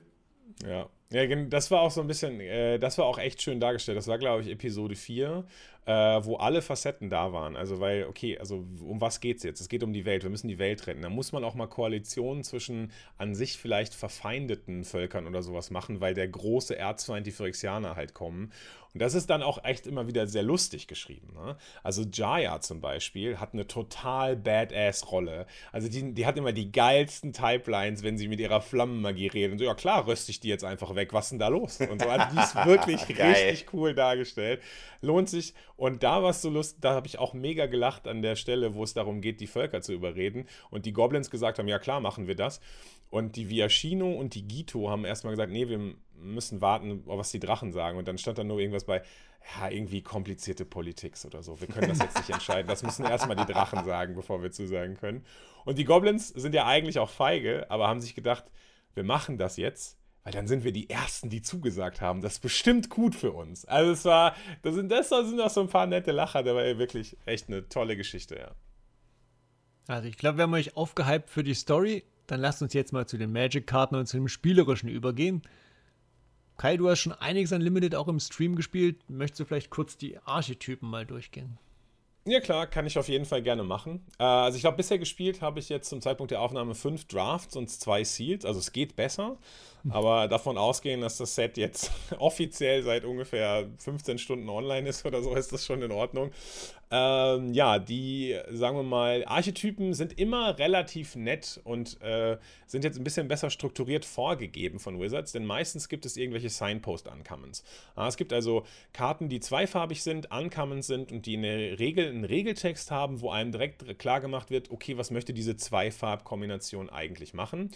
Ja. Ja, das war auch so ein bisschen, äh, das war auch echt schön dargestellt. Das war, glaube ich, Episode 4, äh, wo alle Facetten da waren. Also, weil, okay, also um was geht es jetzt? Es geht um die Welt, wir müssen die Welt retten. Da muss man auch mal Koalitionen zwischen an sich vielleicht verfeindeten Völkern oder sowas machen, weil der große Erzfeind, die Phyrexianer, halt kommen. Und das ist dann auch echt immer wieder sehr lustig geschrieben. Ne? Also Jaya zum Beispiel hat eine total badass-Rolle. Also die, die hat immer die geilsten Typelines, wenn sie mit ihrer Flammenmagie redet. Und so, ja klar, röste ich die jetzt einfach weg. Was ist denn da los? Und so, also die ist wirklich richtig cool dargestellt. Lohnt sich. Und da war es so lustig, da habe ich auch mega gelacht an der Stelle, wo es darum geht, die Völker zu überreden. Und die Goblins gesagt haben, ja klar, machen wir das. Und die Viashino und die Gito haben erstmal gesagt, nee, wir müssen warten, was die Drachen sagen. Und dann stand da nur irgendwas bei, ja, irgendwie komplizierte Politik oder so. Wir können das jetzt nicht entscheiden. Das müssen erstmal die Drachen sagen, bevor wir zusagen können. Und die Goblins sind ja eigentlich auch feige, aber haben sich gedacht, wir machen das jetzt, weil dann sind wir die Ersten, die zugesagt haben. Das ist bestimmt gut für uns. Also es war, das sind, das sind auch so ein paar nette Lacher, der war wirklich echt eine tolle Geschichte, ja. Also ich glaube, wir haben euch aufgehypt für die Story. Dann lasst uns jetzt mal zu den Magic-Karten und zu dem Spielerischen übergehen. Kai, du hast schon einiges an Limited auch im Stream gespielt. Möchtest du vielleicht kurz die Archetypen mal durchgehen? Ja klar, kann ich auf jeden Fall gerne machen. Äh, also ich glaube, bisher gespielt habe ich jetzt zum Zeitpunkt der Aufnahme fünf Drafts und zwei Seals. Also es geht besser, aber davon ausgehen, dass das Set jetzt offiziell seit ungefähr 15 Stunden online ist oder so, ist das schon in Ordnung. Ähm, ja, die, sagen wir mal, Archetypen sind immer relativ nett und äh, sind jetzt ein bisschen besser strukturiert vorgegeben von Wizards, denn meistens gibt es irgendwelche Signpost-Uncommons. Es gibt also Karten, die zweifarbig sind, Uncommons sind und die eine Regel, einen Regeltext haben, wo einem direkt klar gemacht wird, okay, was möchte diese Zweifarbkombination eigentlich machen.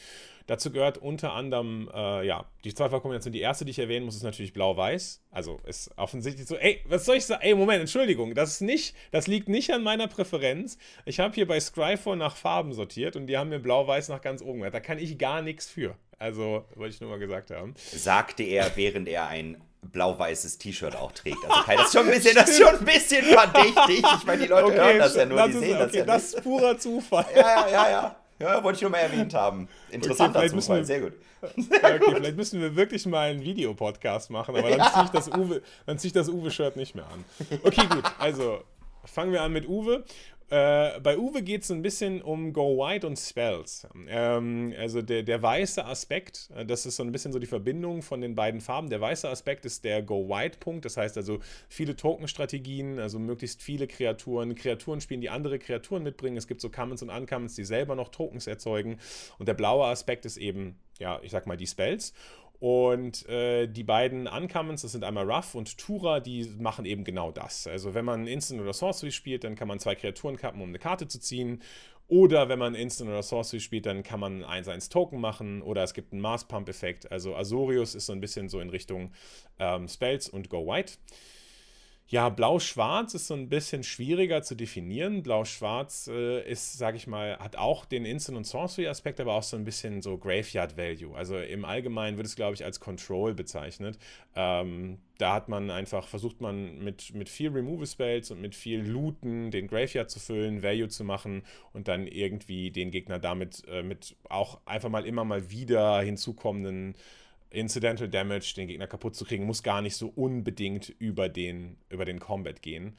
Dazu gehört unter anderem, äh, ja, die Zweifachkombination. Die erste, die ich erwähnen muss, ist natürlich blau-weiß. Also ist offensichtlich so, ey, was soll ich sagen? Ey, Moment, Entschuldigung, das ist nicht, das liegt nicht an meiner Präferenz. Ich habe hier bei Scryfall nach Farben sortiert und die haben mir blau-weiß nach ganz oben. Da kann ich gar nichts für. Also, wollte ich nur mal gesagt haben. Sagte er, während er ein blau-weißes T-Shirt auch trägt. Also Kai, das ist schon ein bisschen, das ist schon ein bisschen verdächtig. Ich meine, die Leute okay, hören das ja nur, das die ist, sehen okay, das ja Das ist purer Zufall. Ja, ja, ja, ja. Ja, wollte ich nur mal erwähnt haben. Interessanter okay, Zufall, wir, sehr gut. Ja, okay, vielleicht müssen wir wirklich mal einen Videopodcast machen, aber dann ja. ziehe ich das Uwe, dann ziehe ich das Uwe-Shirt nicht mehr an. Okay, gut, also fangen wir an mit Uwe. Äh, bei Uwe geht es ein bisschen um Go White und Spells. Ähm, also der, der weiße Aspekt, äh, das ist so ein bisschen so die Verbindung von den beiden Farben. Der weiße Aspekt ist der Go White-Punkt, das heißt also viele Token-Strategien, also möglichst viele Kreaturen, Kreaturen spielen, die andere Kreaturen mitbringen. Es gibt so Commons und Uncommons, die selber noch Tokens erzeugen. Und der blaue Aspekt ist eben, ja, ich sag mal, die Spells. Und äh, die beiden Uncommons, das sind einmal Ruff und Tura, die machen eben genau das. Also wenn man Instant oder Sorcery spielt, dann kann man zwei Kreaturen kappen, um eine Karte zu ziehen. Oder wenn man Instant oder Sorcery spielt, dann kann man 1-1 Token machen oder es gibt einen Mars Pump Effekt. Also Azorius ist so ein bisschen so in Richtung ähm, Spells und Go White. Ja, Blau-Schwarz ist so ein bisschen schwieriger zu definieren. Blau-Schwarz äh, ist, sag ich mal, hat auch den Instant- und Sorcery-Aspekt, aber auch so ein bisschen so Graveyard-Value. Also im Allgemeinen wird es, glaube ich, als Control bezeichnet. Ähm, da hat man einfach, versucht man mit, mit viel Removal-Spells und mit viel Looten den Graveyard zu füllen, Value zu machen und dann irgendwie den Gegner damit äh, mit auch einfach mal immer mal wieder hinzukommenden Incidental Damage, den Gegner kaputt zu kriegen, muss gar nicht so unbedingt über den, über den Combat gehen.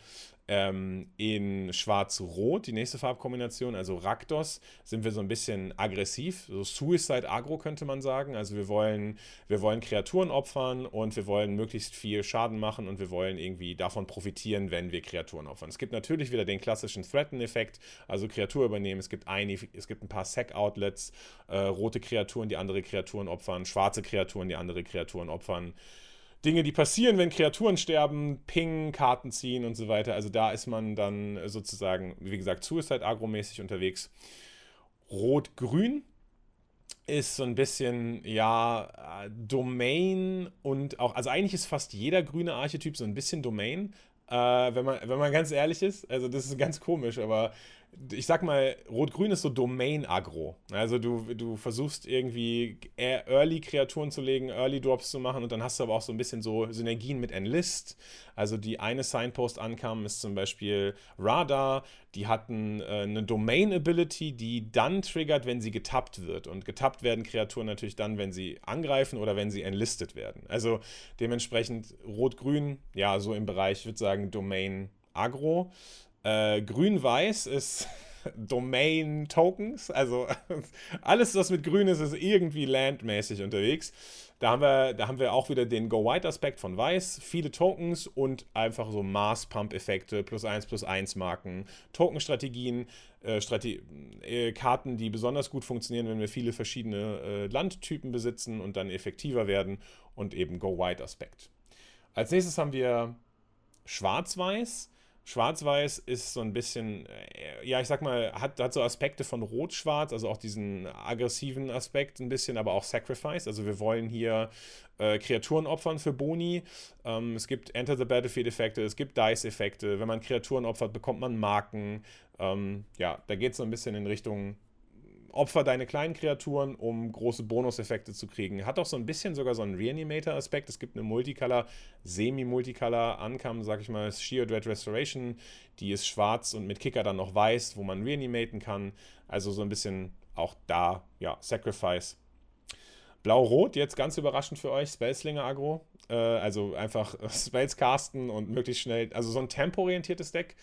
Ähm, in Schwarz-Rot, die nächste Farbkombination, also Raktos, sind wir so ein bisschen aggressiv, so Suicide-Agro könnte man sagen. Also wir wollen, wir wollen Kreaturen opfern und wir wollen möglichst viel Schaden machen und wir wollen irgendwie davon profitieren, wenn wir Kreaturen opfern. Es gibt natürlich wieder den klassischen Threaten-Effekt, also Kreatur übernehmen. Es gibt, ein, es gibt ein paar Sack-Outlets, äh, rote Kreaturen, die andere Kreaturen opfern, schwarze Kreaturen, die andere Kreaturen opfern. Dinge, die passieren, wenn Kreaturen sterben, Ping, Karten ziehen und so weiter. Also da ist man dann sozusagen, wie gesagt, Suicide-Agro-mäßig unterwegs. Rot-Grün ist so ein bisschen, ja, äh, Domain und auch, also eigentlich ist fast jeder grüne Archetyp so ein bisschen Domain, äh, wenn, man, wenn man ganz ehrlich ist. Also das ist ganz komisch, aber ich sag mal, Rot-Grün ist so Domain-Agro. Also du, du versuchst irgendwie Early-Kreaturen zu legen, Early-Drops zu machen und dann hast du aber auch so ein bisschen so Synergien mit Enlist. Also die eine Signpost ankam, ist zum Beispiel Radar. Die hatten äh, eine Domain-Ability, die dann triggert, wenn sie getappt wird. Und getappt werden Kreaturen natürlich dann, wenn sie angreifen oder wenn sie enlistet werden. Also dementsprechend Rot-Grün, ja, so im Bereich, ich würde sagen, Domain-Agro. Äh, Grün-Weiß ist Domain Tokens, also alles, was mit Grün ist, ist irgendwie landmäßig unterwegs. Da haben wir, da haben wir auch wieder den Go-White-Aspekt von Weiß, viele Tokens und einfach so Mass-Pump-Effekte, plus 1, plus 1 Marken, Token-Strategien, äh, äh, Karten, die besonders gut funktionieren, wenn wir viele verschiedene äh, Landtypen besitzen und dann effektiver werden und eben Go-White-Aspekt. Als nächstes haben wir Schwarz-Weiß. Schwarz-Weiß ist so ein bisschen, äh, ja, ich sag mal, hat, hat so Aspekte von Rot-Schwarz, also auch diesen aggressiven Aspekt ein bisschen, aber auch Sacrifice. Also wir wollen hier äh, Kreaturen opfern für Boni. Ähm, es gibt Enter the Battlefield-Effekte, es gibt Dice-Effekte. Wenn man Kreaturen opfert, bekommt man Marken. Ähm, ja, da geht es so ein bisschen in Richtung opfer deine kleinen Kreaturen, um große Bonuseffekte zu kriegen. Hat auch so ein bisschen sogar so einen Reanimator-Aspekt. Es gibt eine Multicolor, Semi-Multicolor Ankam, sag ich mal, Sheer Dread Restoration. Die ist schwarz und mit Kicker dann noch weiß, wo man reanimaten kann. Also so ein bisschen auch da, ja, Sacrifice. Blau-Rot, jetzt ganz überraschend für euch, Spellslinger Agro. Äh, also einfach Spells casten und möglichst schnell, also so ein tempo-orientiertes Deck.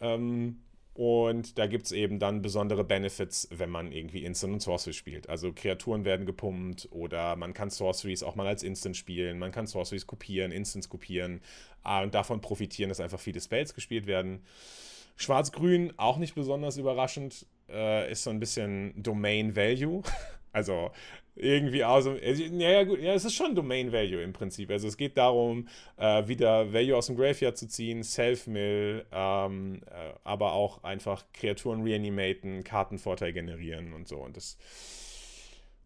Ähm, und da gibt es eben dann besondere Benefits, wenn man irgendwie Instant und Sorcery spielt. Also Kreaturen werden gepumpt oder man kann Sorceries auch mal als Instant spielen. Man kann Sorceries kopieren, Instants kopieren ah, und davon profitieren, dass einfach viele Spells gespielt werden. Schwarz-Grün, auch nicht besonders überraschend, äh, ist so ein bisschen Domain Value. Also irgendwie also, ja, gut, ja, es ist schon Domain Value im Prinzip. Also es geht darum, äh, wieder Value aus dem Graveyard zu ziehen, Self-Mill, ähm, äh, aber auch einfach Kreaturen reanimaten, Kartenvorteil generieren und so. Und das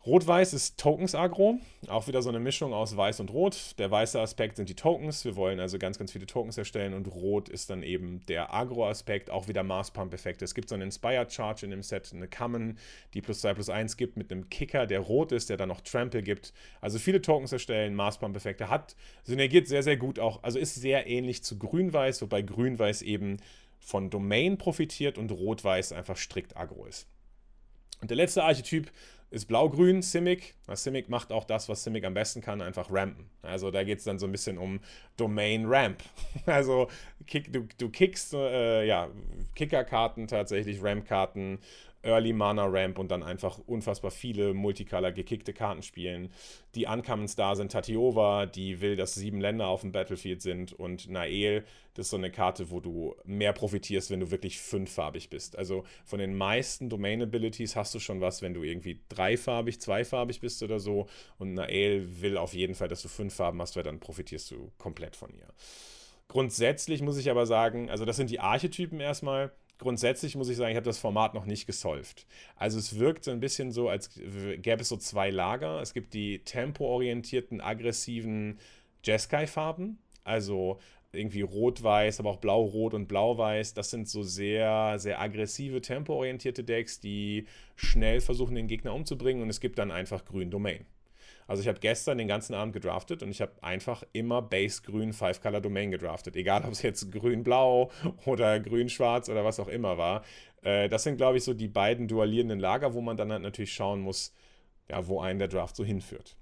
Rot-Weiß ist Tokens-Agro, auch wieder so eine Mischung aus Weiß und Rot. Der weiße Aspekt sind die Tokens, wir wollen also ganz, ganz viele Tokens erstellen und Rot ist dann eben der Agro-Aspekt, auch wieder Mars-Pump-Effekte. Es gibt so einen Inspire-Charge in dem Set, eine Common, die plus 2 plus 1 gibt mit einem Kicker, der rot ist, der dann noch Trample gibt. Also viele Tokens erstellen, Mars-Pump-Effekte, hat, synergiert sehr, sehr gut auch, also ist sehr ähnlich zu Grün-Weiß, wobei Grün-Weiß eben von Domain profitiert und Rot-Weiß einfach strikt Agro ist. Und der letzte Archetyp ist blau-grün Simic. Simic macht auch das, was Simic am besten kann, einfach rampen. Also da geht es dann so ein bisschen um Domain Ramp. Also kick, du, du kickst äh, ja, Kickerkarten tatsächlich, Ramp-Karten Early Mana Ramp und dann einfach unfassbar viele Multicolor gekickte Karten spielen. Die Uncommons da sind Tatiova, die will, dass sieben Länder auf dem Battlefield sind und Nael, das ist so eine Karte, wo du mehr profitierst, wenn du wirklich fünffarbig bist. Also von den meisten Domain Abilities hast du schon was, wenn du irgendwie dreifarbig, zweifarbig bist oder so und Nael will auf jeden Fall, dass du fünf Farben hast, weil dann profitierst du komplett von ihr. Grundsätzlich muss ich aber sagen, also das sind die Archetypen erstmal grundsätzlich muss ich sagen, ich habe das Format noch nicht gesolved. Also es wirkt so ein bisschen so, als gäbe es so zwei Lager. Es gibt die tempoorientierten, aggressiven Jeskai-Farben, also irgendwie rot-weiß, aber auch blau-rot und blau-weiß. Das sind so sehr, sehr aggressive, tempoorientierte Decks, die schnell versuchen, den Gegner umzubringen. Und es gibt dann einfach grün Domain. Also ich habe gestern den ganzen Abend gedraftet und ich habe einfach immer Base-Grün Five-Color-Domain gedraftet. Egal, ob es jetzt grün-blau oder grün-schwarz oder was auch immer war. Äh, das sind, glaube ich, so die beiden dualierenden Lager, wo man dann halt natürlich schauen muss, ja, wo einen der Draft so hinführt.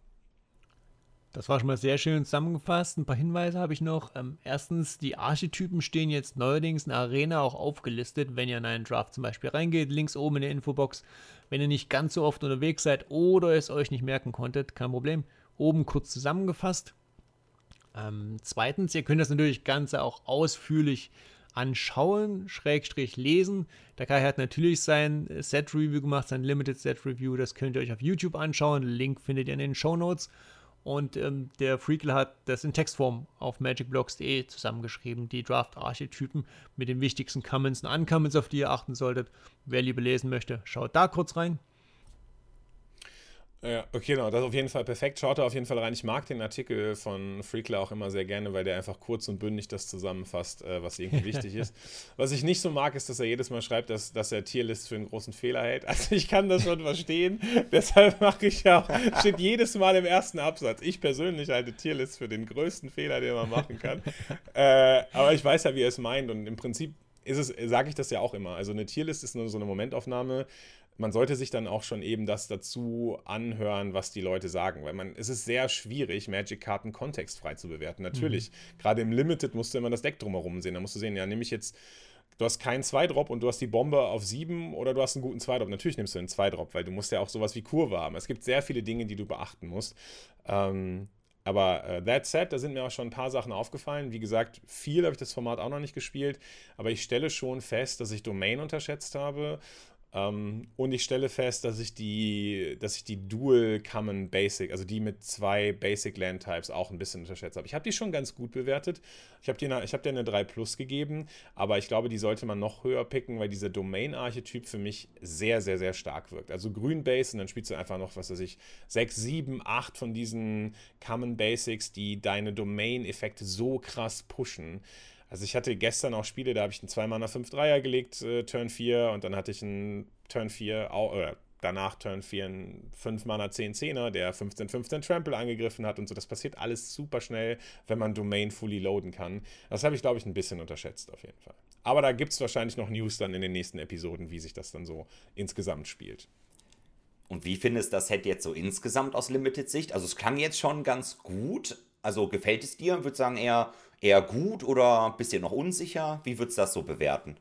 Das war schon mal sehr schön zusammengefasst. Ein paar Hinweise habe ich noch. Ähm, erstens, die Archetypen stehen jetzt neuerdings in der Arena auch aufgelistet, wenn ihr in einen Draft zum Beispiel reingeht. Links oben in der Infobox. Wenn ihr nicht ganz so oft unterwegs seid oder es euch nicht merken konntet, kein Problem. Oben kurz zusammengefasst. Ähm, zweitens, ihr könnt das natürlich Ganze auch ausführlich anschauen, Schrägstrich lesen. Der Kai hat natürlich sein Set-Review gemacht, sein Limited Set-Review. Das könnt ihr euch auf YouTube anschauen. Link findet ihr in den Show Notes. Und ähm, der Freakle hat das in Textform auf magicblocks.de zusammengeschrieben, die Draft-Archetypen mit den wichtigsten Commons und Uncommons, auf die ihr achten solltet. Wer lieber lesen möchte, schaut da kurz rein. Ja, okay, genau, das ist auf jeden Fall perfekt. Schaut da auf jeden Fall rein. Ich mag den Artikel von Freakler auch immer sehr gerne, weil der einfach kurz und bündig das zusammenfasst, äh, was irgendwie wichtig ist. Was ich nicht so mag, ist, dass er jedes Mal schreibt, dass, dass er Tierlist für einen großen Fehler hält. Also ich kann das schon verstehen. Deshalb mache ich ja auch, steht jedes Mal im ersten Absatz. Ich persönlich halte Tierlist für den größten Fehler, den man machen kann. äh, aber ich weiß ja, wie er es meint und im Prinzip ist es, sage ich das ja auch immer. Also eine Tierlist ist nur so eine Momentaufnahme man sollte sich dann auch schon eben das dazu anhören, was die Leute sagen, weil man, es ist sehr schwierig, Magic-Karten kontextfrei zu bewerten. Natürlich, mhm. gerade im Limited musst du immer das Deck drumherum sehen. Da musst du sehen, ja, nehme ich jetzt, du hast keinen Zweidrop und du hast die Bombe auf sieben oder du hast einen guten Zweidrop. Natürlich nimmst du einen Zweidrop, weil du musst ja auch sowas wie Kurve haben. Es gibt sehr viele Dinge, die du beachten musst. Ähm, aber äh, that said, da sind mir auch schon ein paar Sachen aufgefallen. Wie gesagt, viel habe ich das Format auch noch nicht gespielt, aber ich stelle schon fest, dass ich Domain unterschätzt habe ähm, und ich stelle fest, dass ich die, dass ich die Dual Common Basic, also die mit zwei Basic Land Types auch ein bisschen unterschätzt habe. Ich habe die schon ganz gut bewertet. Ich habe dir hab eine 3 Plus gegeben, aber ich glaube, die sollte man noch höher picken, weil dieser Domain-Archetyp für mich sehr, sehr, sehr stark wirkt. Also Grün Base und dann spielst du einfach noch, was weiß ich, 6, 7, 8 von diesen Common Basics, die deine Domain-Effekte so krass pushen. Also ich hatte gestern auch Spiele, da habe ich einen 2 Mana 5 Dreier gelegt, äh, Turn 4, und dann hatte ich einen Turn 4, äh, danach Turn 4 einen 5 Mana 10 10er, der 15 15 Trample angegriffen hat und so. Das passiert alles super schnell, wenn man Domain fully loaden kann. Das habe ich, glaube ich, ein bisschen unterschätzt auf jeden Fall. Aber da gibt es wahrscheinlich noch News dann in den nächsten Episoden, wie sich das dann so insgesamt spielt. Und wie findest du das Set jetzt so insgesamt aus Limited-Sicht? Also es klang jetzt schon ganz gut, Also gefällt es dir? Würdest sagen eher, eher gut oder bist du noch unsicher? Wie würdest du das so bewerten?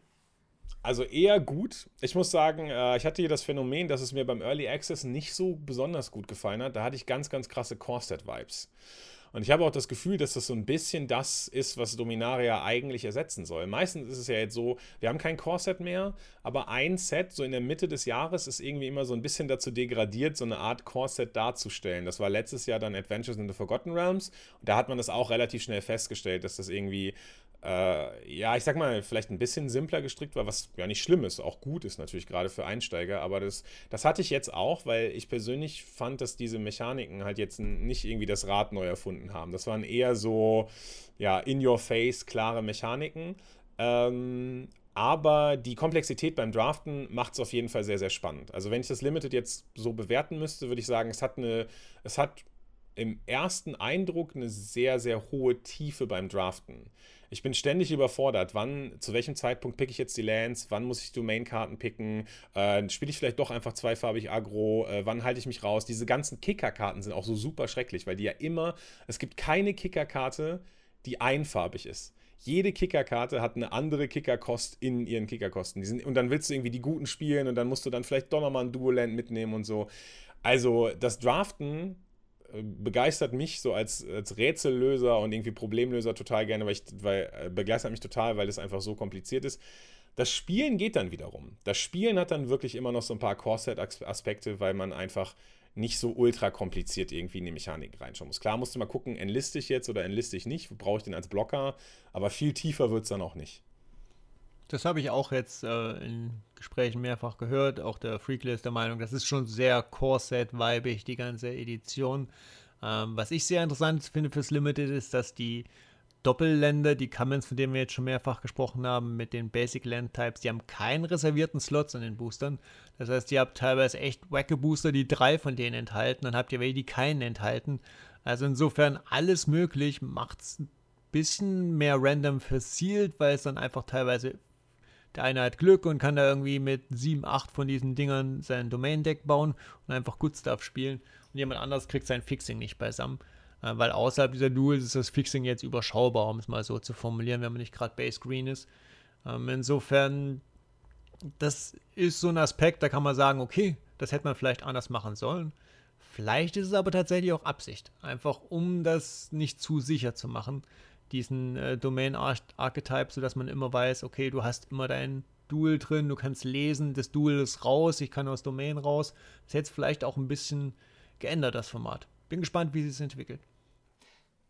Also eher gut. Ich muss sagen, äh, ich hatte hier das Phänomen, dass es mir beim Early Access nicht so besonders gut gefallen hat. Da hatte ich ganz, ganz krasse Core-Set-Vibes. Und ich habe auch das Gefühl, dass das so ein bisschen das ist, was Dominaria eigentlich ersetzen soll. Meistens ist es ja jetzt so, wir haben kein Core-Set mehr, aber ein Set so in der Mitte des Jahres ist irgendwie immer so ein bisschen dazu degradiert, so eine Art Core-Set darzustellen. Das war letztes Jahr dann Adventures in the Forgotten Realms. Und da hat man das auch relativ schnell festgestellt, dass das irgendwie äh, ja, ich sag mal, vielleicht ein bisschen simpler gestrickt war, was ja nicht schlimm ist, auch gut ist natürlich gerade für Einsteiger, aber das, das hatte ich jetzt auch, weil ich persönlich fand, dass diese Mechaniken halt jetzt nicht irgendwie das Rad neu erfunden haben. Das waren eher so, ja, in your face, klare Mechaniken. Ähm, aber die Komplexität beim Draften macht es auf jeden Fall sehr, sehr spannend. Also wenn ich das Limited jetzt so bewerten müsste, würde ich sagen, es hat eine, es hat im ersten Eindruck eine sehr, sehr hohe Tiefe beim Draften. Ich bin ständig überfordert. Wann, zu welchem Zeitpunkt picke ich jetzt die Lands? Wann muss ich Domain-Karten picken? Äh, Spiele ich vielleicht doch einfach zweifarbig aggro? Äh, wann halte ich mich raus? Diese ganzen Kicker-Karten sind auch so super schrecklich, weil die ja immer, es gibt keine Kicker-Karte, die einfarbig ist. Jede Kickerkarte hat eine andere Kickerkost in ihren Kickerkosten. Sind, und dann willst du irgendwie die guten spielen und dann musst du dann vielleicht doch nochmal ein Duoland mitnehmen und so. Also das Draften begeistert mich so als, als Rätsellöser und irgendwie Problemlöser total gerne, weil ich, weil, äh, begeistert mich total, weil es einfach so kompliziert ist. Das Spielen geht dann wiederum. Das Spielen hat dann wirklich immer noch so ein paar Core-Set-Aspekte, weil man einfach nicht so ultra kompliziert irgendwie in die Mechanik reinschauen muss. Klar musst du mal gucken, entliste ich jetzt oder entliste ich nicht, brauche ich den als Blocker, aber viel tiefer wird es dann auch nicht. Das habe ich auch jetzt äh, in Gesprächen mehrfach gehört. Auch der Freakler ist der Meinung, das ist schon sehr Core-Set-weibig, die ganze Edition. Ähm, was ich sehr interessant finde fürs Limited ist, dass die Doppelländer, die Commons, von denen wir jetzt schon mehrfach gesprochen haben, mit den Basic Land Types, die haben keinen reservierten Slots in den Boostern. Das heißt, ihr habt teilweise echt wacke Booster, die drei von denen enthalten, dann habt ihr welche, die keinen enthalten. Also insofern alles möglich, macht es ein bisschen mehr random versielt, weil es dann einfach teilweise der eine hat Glück und kann da irgendwie mit 7, 8 von diesen Dingern sein Domain-Deck bauen und einfach Good Stuff spielen. Und jemand anderes kriegt sein Fixing nicht beisammen. Äh, weil außerhalb dieser Duels ist das Fixing jetzt überschaubar, um es mal so zu formulieren, wenn man nicht gerade Base Green ist. Ähm, insofern, das ist so ein Aspekt, da kann man sagen, okay, das hätte man vielleicht anders machen sollen. Vielleicht ist es aber tatsächlich auch Absicht. Einfach um das nicht zu sicher zu machen diesen äh, Domain-Archetype, sodass man immer weiß, okay, du hast immer dein Duel drin, du kannst lesen, das Duel ist raus, ich kann aus Domain raus. Das ist jetzt vielleicht auch ein bisschen geändert, das Format. Bin gespannt, wie sich es entwickelt.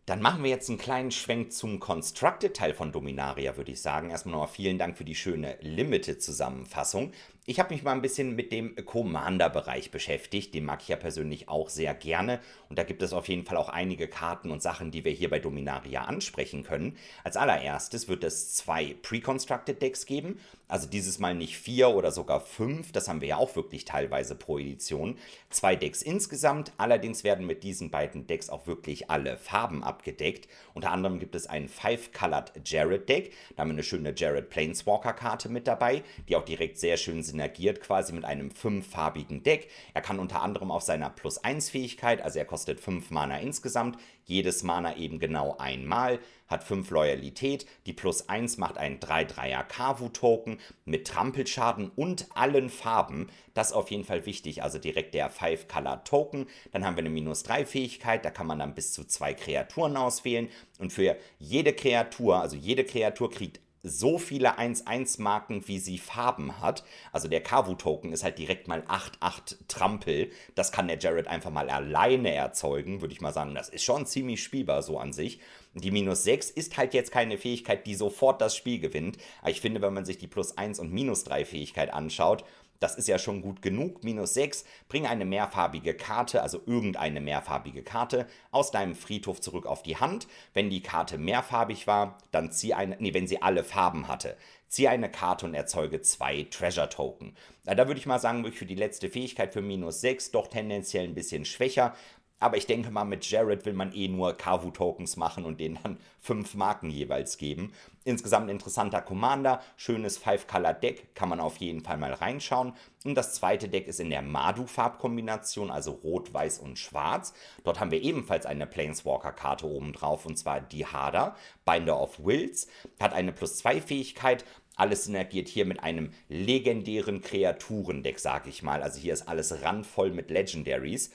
Dann machen wir jetzt einen kleinen Schwenk zum Constructed-Teil von Dominaria, würde ich sagen. Erstmal nochmal vielen Dank für die schöne Limited-Zusammenfassung. Ich habe mich mal ein bisschen mit dem Commander-Bereich beschäftigt. Den mag ich ja persönlich auch sehr gerne. Und da gibt es auf jeden Fall auch einige Karten und Sachen, die wir hier bei Dominaria ansprechen können. Als allererstes wird es zwei Pre-Constructed Decks geben. Also dieses Mal nicht vier oder sogar fünf. Das haben wir ja auch wirklich teilweise pro Edition. Zwei Decks insgesamt. Allerdings werden mit diesen beiden Decks auch wirklich alle Farben abgedeckt. Unter anderem gibt es ein Five-Colored Jared Deck. Da haben wir eine schöne Jared Planeswalker-Karte mit dabei, die auch direkt sehr schön sind synergiert quasi mit einem fünffarbigen Deck. Er kann unter anderem auf seiner Plus-1-Fähigkeit, also er kostet 5 Mana insgesamt, jedes Mana eben genau einmal, hat 5 Loyalität, die Plus 1 macht einen 3-3er Kavu-Token mit Trampelschaden und allen Farben. Das ist auf jeden Fall wichtig, also direkt der 5-Color-Token. Dann haben wir eine Minus 3-Fähigkeit, da kann man dann bis zu zwei Kreaturen auswählen. Und für jede Kreatur, also jede Kreatur kriegt so viele 1-1-Marken, wie sie Farben hat. Also der Kavu-Token ist halt direkt mal 8-8 Trampel. Das kann der Jared einfach mal alleine erzeugen, würde ich mal sagen. Das ist schon ziemlich spielbar so an sich. Die minus 6 ist halt jetzt keine Fähigkeit, die sofort das Spiel gewinnt. Aber ich finde, wenn man sich die plus 1 und minus 3 Fähigkeit anschaut, das ist ja schon gut genug. Minus 6, bring eine mehrfarbige Karte, also irgendeine mehrfarbige Karte, aus deinem Friedhof zurück auf die Hand. Wenn die Karte mehrfarbig war, dann zieh eine, nee, wenn sie alle Farben hatte, zieh eine Karte und erzeuge zwei Treasure Token. Da würde ich mal sagen, wirklich für die letzte Fähigkeit für minus 6 doch tendenziell ein bisschen schwächer. Aber ich denke mal, mit Jared will man eh nur Kavu-Tokens machen und denen dann fünf Marken jeweils geben. Insgesamt interessanter Commander, schönes Five-Color-Deck, kann man auf jeden Fall mal reinschauen. Und das zweite Deck ist in der Madu-Farbkombination, also Rot, Weiß und Schwarz. Dort haben wir ebenfalls eine Planeswalker-Karte oben drauf, und zwar die Hada, Binder of Wills, hat eine Plus-2-Fähigkeit, alles synergiert hier mit einem legendären Kreaturendeck, sag ich mal. Also hier ist alles randvoll mit Legendaries.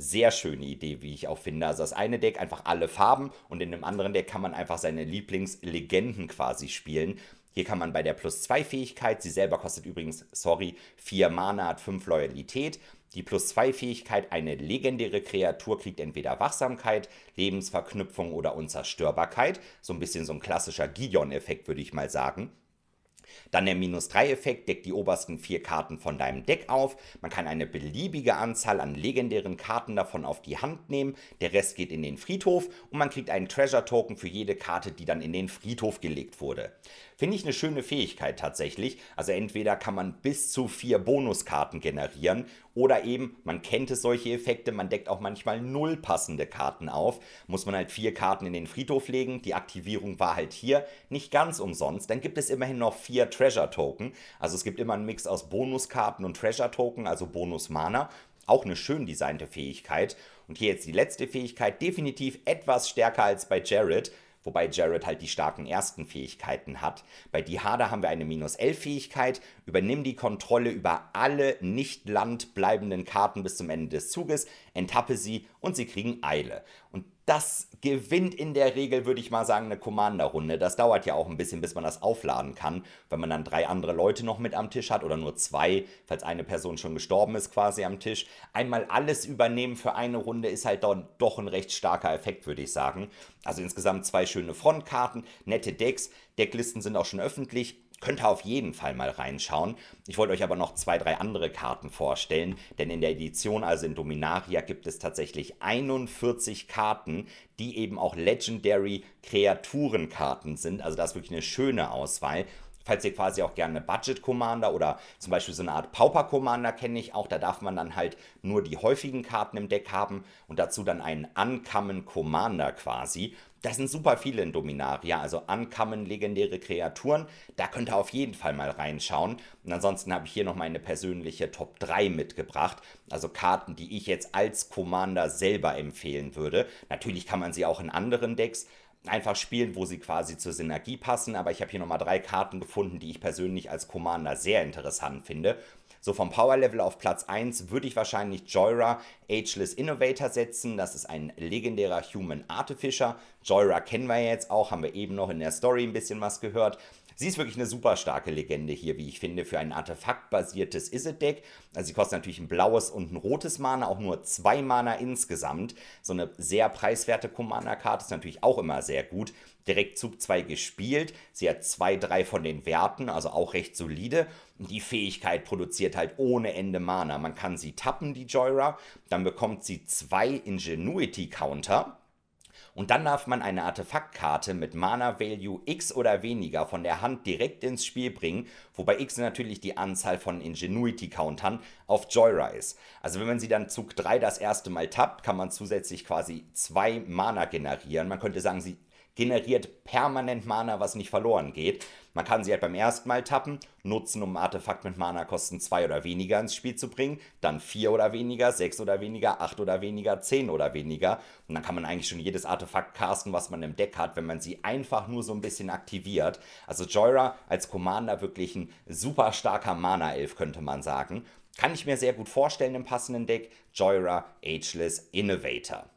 Sehr schöne Idee, wie ich auch finde. Also das eine Deck einfach alle Farben und in dem anderen Deck kann man einfach seine Lieblingslegenden quasi spielen. Hier kann man bei der Plus 2 Fähigkeit, sie selber kostet übrigens, sorry, 4 Mana, hat 5 Loyalität. Die Plus 2 Fähigkeit, eine legendäre Kreatur kriegt entweder Wachsamkeit, Lebensverknüpfung oder Unzerstörbarkeit. So ein bisschen so ein klassischer Gideon-Effekt, würde ich mal sagen. Dann der Minus-3-Effekt deckt die obersten vier Karten von deinem Deck auf. Man kann eine beliebige Anzahl an legendären Karten davon auf die Hand nehmen. Der Rest geht in den Friedhof und man kriegt einen Treasure-Token für jede Karte, die dann in den Friedhof gelegt wurde. Finde ich eine schöne Fähigkeit tatsächlich. Also entweder kann man bis zu vier Bonuskarten generieren oder eben, man kennt es solche Effekte, man deckt auch manchmal null passende Karten auf. Muss man halt vier Karten in den Friedhof legen. Die Aktivierung war halt hier nicht ganz umsonst. Dann gibt es immerhin noch vier Treasure Token. Also es gibt immer einen Mix aus Bonuskarten und Treasure Token, also Bonus Mana. Auch eine schön designte Fähigkeit. Und hier jetzt die letzte Fähigkeit, definitiv etwas stärker als bei Jared wobei Jared halt die starken ersten Fähigkeiten hat. Bei Dihada haben wir eine Minus-11-Fähigkeit, übernimm die Kontrolle über alle nicht landbleibenden Karten bis zum Ende des Zuges, enttappe sie und sie kriegen Eile. Und das gewinnt in der Regel, würde ich mal sagen, eine Commander-Runde. Das dauert ja auch ein bisschen, bis man das aufladen kann, wenn man dann drei andere Leute noch mit am Tisch hat oder nur zwei, falls eine Person schon gestorben ist quasi am Tisch. Einmal alles übernehmen für eine Runde ist halt doch ein recht starker Effekt, würde ich sagen. Also insgesamt zwei schöne Frontkarten, nette Decks. Decklisten sind auch schon öffentlich Könnt ihr auf jeden Fall mal reinschauen. Ich wollte euch aber noch zwei, drei andere Karten vorstellen, denn in der Edition, also in Dominaria, gibt es tatsächlich 41 Karten, die eben auch Legendary Kreaturenkarten sind. Also das ist wirklich eine schöne Auswahl falls ihr quasi auch gerne Budget Commander oder zum Beispiel so eine Art Pauper Commander kenne ich auch, da darf man dann halt nur die häufigen Karten im Deck haben und dazu dann einen Uncommon Commander quasi. Das sind super viele in Dominaria, also Uncommon legendäre Kreaturen. Da könnt ihr auf jeden Fall mal reinschauen. Und ansonsten habe ich hier noch meine persönliche Top 3 mitgebracht. Also Karten, die ich jetzt als Commander selber empfehlen würde. Natürlich kann man sie auch in anderen Decks einfach spielen, wo sie quasi zur Synergie passen. Aber ich habe hier nochmal drei Karten gefunden, die ich persönlich als Commander sehr interessant finde. So vom Power Level auf Platz 1 würde ich wahrscheinlich Joyra Ageless Innovator setzen. Das ist ein legendärer Human Artificer. Joyra kennen wir jetzt auch, haben wir eben noch in der Story ein bisschen was gehört. Sie ist wirklich eine super starke Legende hier, wie ich finde, für ein artefaktbasiertes Izzet-Deck. Also sie kostet natürlich ein blaues und ein rotes Mana, auch nur zwei Mana insgesamt. So eine sehr preiswerte Commander-Karte ist natürlich auch immer sehr gut. Direkt Zug 2 gespielt. Sie hat zwei, drei von den Werten, also auch recht solide. Und die Fähigkeit produziert halt ohne Ende Mana. Man kann sie tappen, die Joyra. Dann bekommt sie zwei Ingenuity-Counter und dann darf man eine Artefaktkarte mit Mana Value X oder weniger von der Hand direkt ins Spiel bringen, wobei X natürlich die Anzahl von Ingenuity-Countern auf Joyra ist. Also wenn man sie dann Zug 3 das erste Mal tappt, kann man zusätzlich quasi zwei Mana generieren. Man könnte sagen, sie generiert permanent Mana, was nicht verloren geht. Man kann sie halt beim ersten Mal tappen, nutzen, um Artefakt mit Mana-Kosten 2 oder weniger ins Spiel zu bringen, dann 4 oder weniger, 6 oder weniger, 8 oder weniger, 10 oder weniger. Und dann kann man eigentlich schon jedes Artefakt casten, was man im Deck hat, wenn man sie einfach nur so ein bisschen aktiviert. Also Joyra als Commander wirklich ein super starker Mana-Elf, könnte man sagen. Kann ich mir sehr gut vorstellen im passenden Deck. Joyra Ageless Innovator.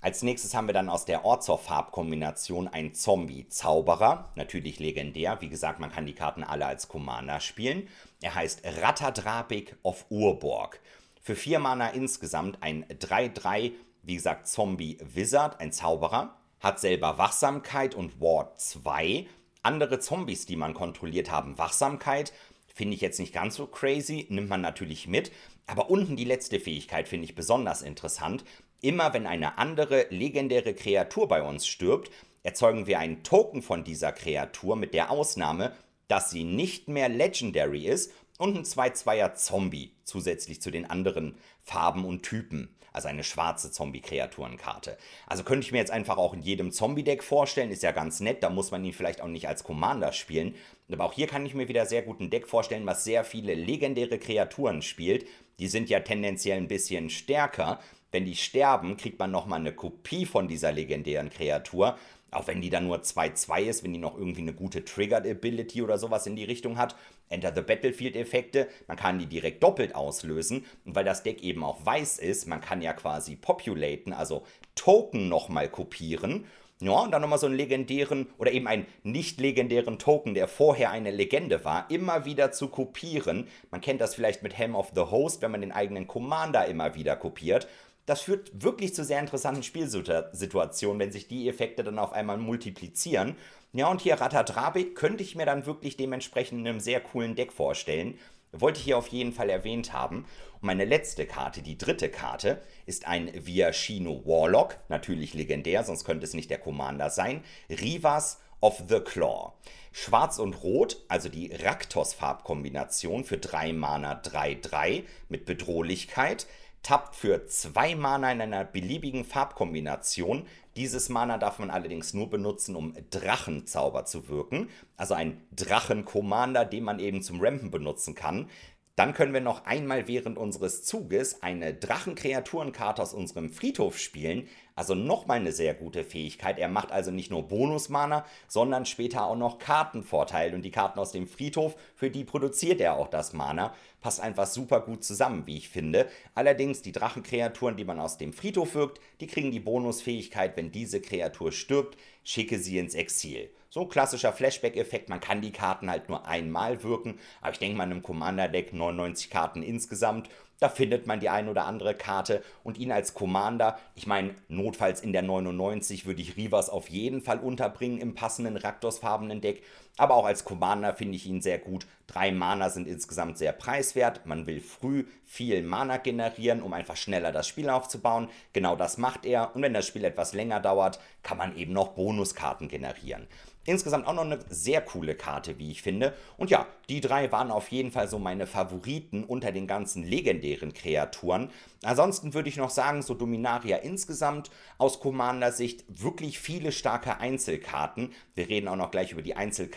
Als nächstes haben wir dann aus der Orzor-Farbkombination einen Zombie-Zauberer, natürlich legendär. Wie gesagt, man kann die Karten alle als Commander spielen. Er heißt Ratadrapik of Urborg. Für 4 Mana insgesamt ein 3-3, wie gesagt, Zombie-Wizard, ein Zauberer. Hat selber Wachsamkeit und Ward 2. Andere Zombies, die man kontrolliert, haben Wachsamkeit. Finde ich jetzt nicht ganz so crazy, nimmt man natürlich mit. Aber unten die letzte Fähigkeit finde ich besonders interessant. Immer wenn eine andere legendäre Kreatur bei uns stirbt, erzeugen wir einen Token von dieser Kreatur mit der Ausnahme, dass sie nicht mehr Legendary ist und ein 2-2er Zombie zusätzlich zu den anderen Farben und Typen. also eine schwarze Zombie-Kreaturenkarte. Also könnte ich mir jetzt einfach auch in jedem Zombie-Deck vorstellen, ist ja ganz nett, da muss man ihn vielleicht auch nicht als Commander spielen. Aber auch hier kann ich mir wieder sehr gut ein Deck vorstellen, was sehr viele legendäre Kreaturen spielt. Die sind ja tendenziell ein bisschen stärker. Wenn die sterben, kriegt man nochmal eine Kopie von dieser legendären Kreatur. Auch wenn die dann nur 2-2 ist, wenn die noch irgendwie eine gute Triggered Ability oder sowas in die Richtung hat. Enter the Battlefield Effekte, man kann die direkt doppelt auslösen. Und weil das Deck eben auch weiß ist, man kann ja quasi populaten, also Token nochmal kopieren. Ja, und dann nochmal so einen legendären oder eben einen nicht legendären Token, der vorher eine Legende war, immer wieder zu kopieren. Man kennt das vielleicht mit Helm of the Host, wenn man den eigenen Commander immer wieder kopiert. Das führt wirklich zu sehr interessanten Spielsituationen, wenn sich die Effekte dann auf einmal multiplizieren. Ja, und hier Ratadrabik könnte ich mir dann wirklich dementsprechend in einem sehr coolen Deck vorstellen. Wollte ich hier auf jeden Fall erwähnt haben. Und meine letzte Karte, die dritte Karte, ist ein Viashino Warlock. Natürlich legendär, sonst könnte es nicht der Commander sein. Rivas of the Claw. Schwarz und Rot, also die Raktos-Farbkombination für 3 Mana 3-3 mit Bedrohlichkeit tappt für zwei Mana in einer beliebigen Farbkombination. Dieses Mana darf man allerdings nur benutzen, um Drachenzauber zu wirken. Also ein Drachen-Commander, den man eben zum Rampen benutzen kann. Dann können wir noch einmal während unseres Zuges eine Drachenkreaturenkarte aus unserem Friedhof spielen. Also nochmal eine sehr gute Fähigkeit. Er macht also nicht nur Bonusmana, sondern später auch noch Kartenvorteil. Und die Karten aus dem Friedhof, für die produziert er auch das Mana. Passt einfach super gut zusammen, wie ich finde. Allerdings die Drachenkreaturen, die man aus dem Friedhof wirkt, die kriegen die Bonusfähigkeit, wenn diese Kreatur stirbt, schicke sie ins Exil. So klassischer Flashback-Effekt, man kann die Karten halt nur einmal wirken, aber ich denke mal in einem Commander-Deck 99 Karten insgesamt, da findet man die ein oder andere Karte und ihn als Commander, ich meine, notfalls in der 99 würde ich Rivas auf jeden Fall unterbringen im passenden Raktos-farbenen Deck, aber auch als Commander finde ich ihn sehr gut. Drei Mana sind insgesamt sehr preiswert, man will früh viel Mana generieren, um einfach schneller das Spiel aufzubauen, genau das macht er und wenn das Spiel etwas länger dauert, kann man eben noch Bonuskarten generieren. Insgesamt auch noch eine sehr coole Karte, wie ich finde. Und ja, die drei waren auf jeden Fall so meine Favoriten unter den ganzen legendären Kreaturen. Ansonsten würde ich noch sagen, so Dominaria insgesamt aus Commander-Sicht wirklich viele starke Einzelkarten. Wir reden auch noch gleich über die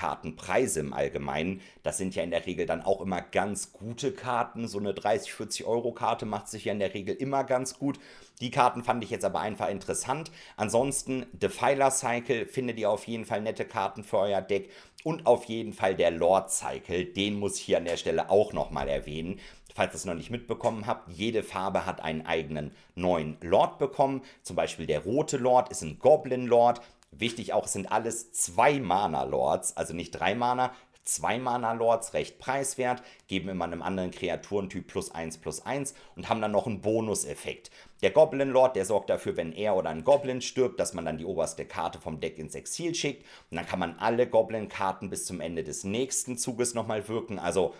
Einzelkartenpreise im Allgemeinen. Das sind ja in der Regel dann auch immer ganz gute Karten. So eine 30, 40 Euro Karte macht sich ja in der Regel immer ganz gut. Die Karten fand ich jetzt aber einfach interessant. Ansonsten Defiler Cycle findet ihr auf jeden Fall nette Karten für euer Deck. Und auf jeden Fall der Lord Cycle, den muss ich hier an der Stelle auch nochmal erwähnen. Falls ihr es noch nicht mitbekommen habt, jede Farbe hat einen eigenen neuen Lord bekommen. Zum Beispiel der rote Lord ist ein Goblin Lord. Wichtig auch, sind alles zwei Mana Lords, also nicht drei Mana, zwei Mana-Lords, recht preiswert, geben immer einem anderen Kreaturentyp plus 1 plus 1 und haben dann noch einen Bonuseffekt. Der Goblin Lord, der sorgt dafür, wenn er oder ein Goblin stirbt, dass man dann die oberste Karte vom Deck ins Exil schickt. Und dann kann man alle Goblin-Karten bis zum Ende des nächsten Zuges nochmal wirken. Also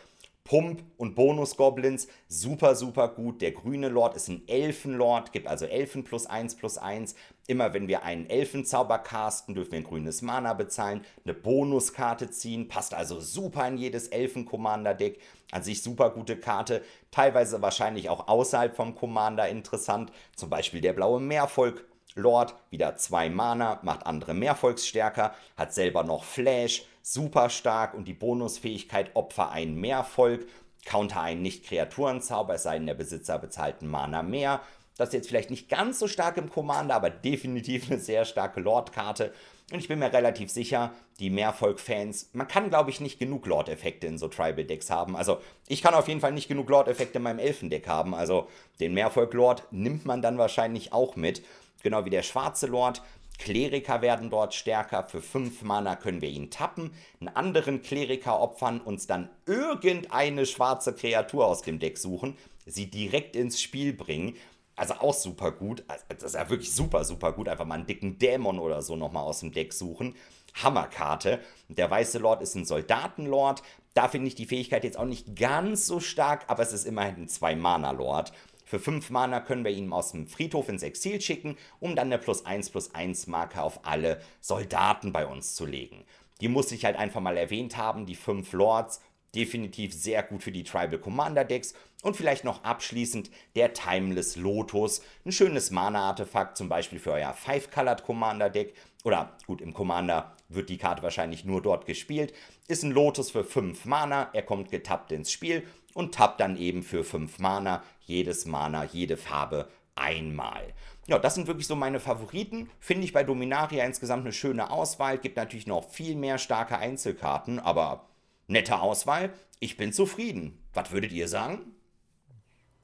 Pump und Bonus-Goblins, super, super gut. Der grüne Lord ist ein Elfenlord, gibt also Elfen plus 1 plus 1. Immer wenn wir einen Elfenzauber casten, dürfen wir ein grünes Mana bezahlen, eine Bonuskarte ziehen, passt also super in jedes Elfen-Commander-Deck. An sich super gute Karte, teilweise wahrscheinlich auch außerhalb vom Commander interessant. Zum Beispiel der blaue Meervolk Lord, wieder zwei Mana, macht andere Mehrvolksstärker, hat selber noch Flash, super stark und die Bonusfähigkeit Opfer ein Mehrvolk, counter einen Nicht-Kreaturenzauber, es sei denn, der Besitzer bezahlt einen Mana mehr. Das ist jetzt vielleicht nicht ganz so stark im Commander, aber definitiv eine sehr starke Lord-Karte. Und ich bin mir relativ sicher, die Mehrvolk-Fans, man kann, glaube ich, nicht genug Lord-Effekte in so Tribal-Decks haben. Also, ich kann auf jeden Fall nicht genug Lord-Effekte in meinem Elfendeck haben. Also, den Mehrvolk-Lord nimmt man dann wahrscheinlich auch mit. Genau wie der schwarze Lord. Kleriker werden dort stärker. Für 5 Mana können wir ihn tappen, einen anderen Kleriker opfern, uns dann irgendeine schwarze Kreatur aus dem Deck suchen, sie direkt ins Spiel bringen. Also auch super gut. Also, das ist ja wirklich super, super gut. Einfach mal einen dicken Dämon oder so nochmal aus dem Deck suchen. Hammerkarte. Der Weiße Lord ist ein Soldatenlord. Da finde ich die Fähigkeit jetzt auch nicht ganz so stark, aber es ist immerhin ein 2-Mana-Lord. Für 5 Mana können wir ihn aus dem Friedhof ins Exil schicken, um dann eine plus 1 plus 1 Marke auf alle Soldaten bei uns zu legen. Die muss ich halt einfach mal erwähnt haben, die 5 Lords. definitiv sehr gut für die Tribal Commander Decks. Und vielleicht noch abschließend der Timeless Lotus. Ein schönes Mana-Artefakt, zum Beispiel für euer Five-Colored Commander Deck. Oder gut, im Commander wird die Karte wahrscheinlich nur dort gespielt. Ist ein Lotus für 5 Mana. Er kommt getappt ins Spiel und tappt dann eben für 5 Mana. Jedes Mana, jede Farbe einmal. Ja, das sind wirklich so meine Favoriten. Finde ich bei Dominaria insgesamt eine schöne Auswahl. Gibt natürlich noch viel mehr starke Einzelkarten, aber nette Auswahl. Ich bin zufrieden. Was würdet ihr sagen?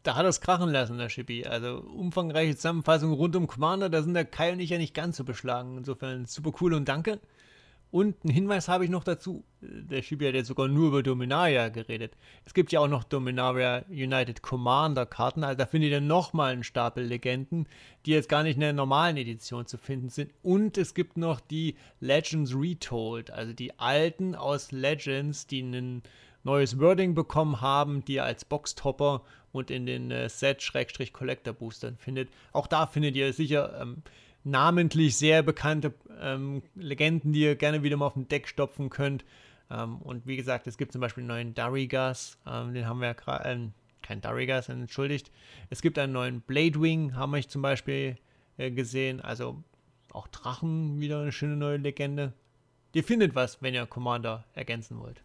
Da hat es krachen lassen, der Shippy. Also umfangreiche Zusammenfassung rund um Commander, da sind der Kai und ich ja nicht ganz so beschlagen. Insofern super cool und danke. Und einen Hinweis habe ich noch dazu. Der Shibi hat jetzt sogar nur über Dominaria geredet. Es gibt ja auch noch Dominaria United Commander Karten. Also da findet ihr nochmal einen Stapel Legenden, die jetzt gar nicht in der normalen Edition zu finden sind. Und es gibt noch die Legends Retold. Also die alten aus Legends, die ein neues Wording bekommen haben, die ihr als Boxtopper und in den äh, Set-Collector-Boostern findet. Auch da findet ihr sicher ähm, namentlich sehr bekannte ähm, Legenden, die ihr gerne wieder mal auf dem Deck stopfen könnt. Ähm, und wie gesagt, es gibt zum Beispiel einen neuen Darigas, ähm, den haben wir ja gerade, äh, kein Darigas, entschuldigt. Es gibt einen neuen Bladewing, haben wir zum Beispiel äh, gesehen. Also auch Drachen, wieder eine schöne neue Legende. Ihr findet was, wenn ihr Commander ergänzen wollt.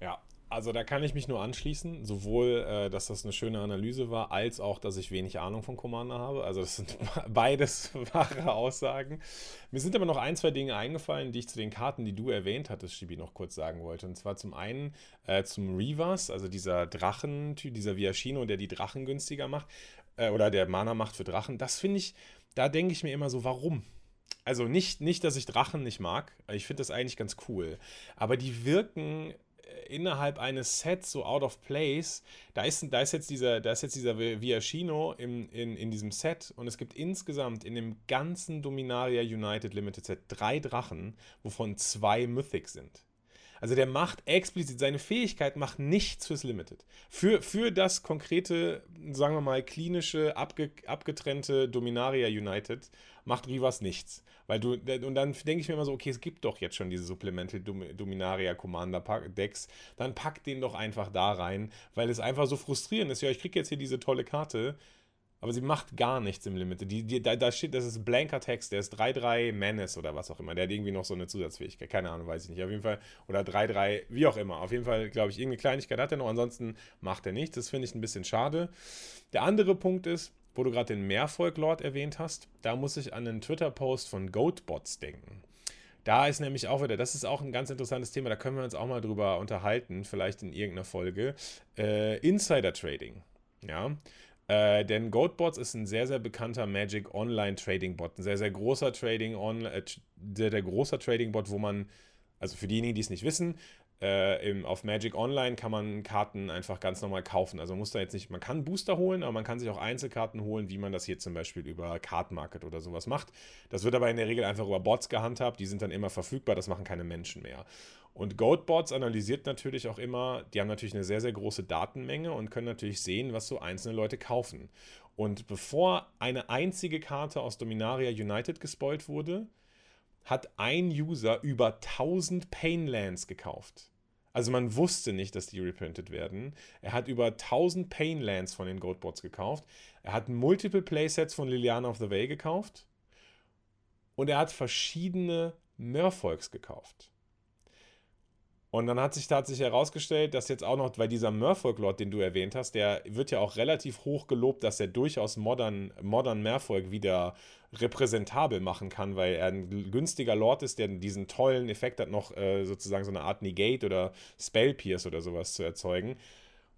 Ja, also da kann ich mich nur anschließen, sowohl, äh, dass das eine schöne Analyse war, als auch, dass ich wenig Ahnung von Commander habe. Also das sind beides wahre Aussagen. Mir sind aber noch ein, zwei Dinge eingefallen, die ich zu den Karten, die du erwähnt hattest, Shibi, noch kurz sagen wollte. Und zwar zum einen äh, zum Reavers, also dieser Drachen, dieser Viashino, der die Drachen günstiger macht, äh, oder der Mana macht für Drachen. Das finde ich, da denke ich mir immer so, warum? Also nicht, nicht, dass ich Drachen nicht mag. Ich finde das eigentlich ganz cool. Aber die wirken innerhalb eines Sets so out of place, da ist, da ist jetzt dieser, da dieser Viashino im, in, in diesem Set und es gibt insgesamt in dem ganzen Dominaria United Limited Set drei Drachen, wovon zwei Mythic sind. Also der macht explizit, seine Fähigkeit macht nichts fürs Limited. Für, für das konkrete, sagen wir mal, klinische, abge, abgetrennte Dominaria United macht Rivas nichts. Weil du, und dann denke ich mir immer so, okay, es gibt doch jetzt schon diese Supplemental Dominaria Commander Decks, dann packt den doch einfach da rein, weil es einfach so frustrierend ist. Ja, ich kriege jetzt hier diese tolle Karte, aber sie macht gar nichts im Limit. Die, die, da, da, steht, das ist blanker Text, der ist 3-3 Menace oder was auch immer. Der hat irgendwie noch so eine Zusatzfähigkeit. Keine Ahnung, weiß ich nicht. Auf jeden Fall, oder 3-3, wie auch immer. Auf jeden Fall, glaube ich, irgendeine Kleinigkeit hat er noch. Ansonsten macht er nichts. Das finde ich ein bisschen schade. Der andere Punkt ist, wo du gerade den Meervolk-Lord erwähnt hast, da muss ich an einen Twitter-Post von Goatbots denken. Da ist nämlich auch wieder, das ist auch ein ganz interessantes Thema, da können wir uns auch mal drüber unterhalten, vielleicht in irgendeiner Folge. Äh, Insider Trading. Ja. Äh, denn Goatbots ist ein sehr, sehr bekannter Magic Online Trading Bot. Ein sehr, sehr großer Trading On, äh, sehr, sehr großer Trading Bot, wo man, also für diejenigen, die es nicht wissen, äh, im, auf Magic Online kann man Karten einfach ganz normal kaufen. Also muss da jetzt nicht, man kann Booster holen, aber man kann sich auch Einzelkarten holen, wie man das hier zum Beispiel über Card Market oder sowas macht. Das wird aber in der Regel einfach über Bots gehandhabt, die sind dann immer verfügbar, das machen keine Menschen mehr. Und Goatbots analysiert natürlich auch immer, die haben natürlich eine sehr, sehr große Datenmenge und können natürlich sehen, was so einzelne Leute kaufen. Und bevor eine einzige Karte aus Dominaria United gespoilt wurde, hat ein User über 1000 Painlands gekauft. Also man wusste nicht, dass die reprintet werden. Er hat über 1000 Painlands von den Goatbots gekauft. Er hat Multiple Playsets von Liliana of the Way gekauft. Und er hat verschiedene Merfolks gekauft. Und dann hat sich tatsächlich herausgestellt, dass jetzt auch noch, weil dieser Merfolk-Lord, den du erwähnt hast, der wird ja auch relativ hoch gelobt, dass er durchaus modern, modern Merfolk wieder repräsentabel machen kann, weil er ein günstiger Lord ist, der diesen tollen Effekt hat, noch äh, sozusagen so eine Art Negate oder Spell Pierce oder sowas zu erzeugen.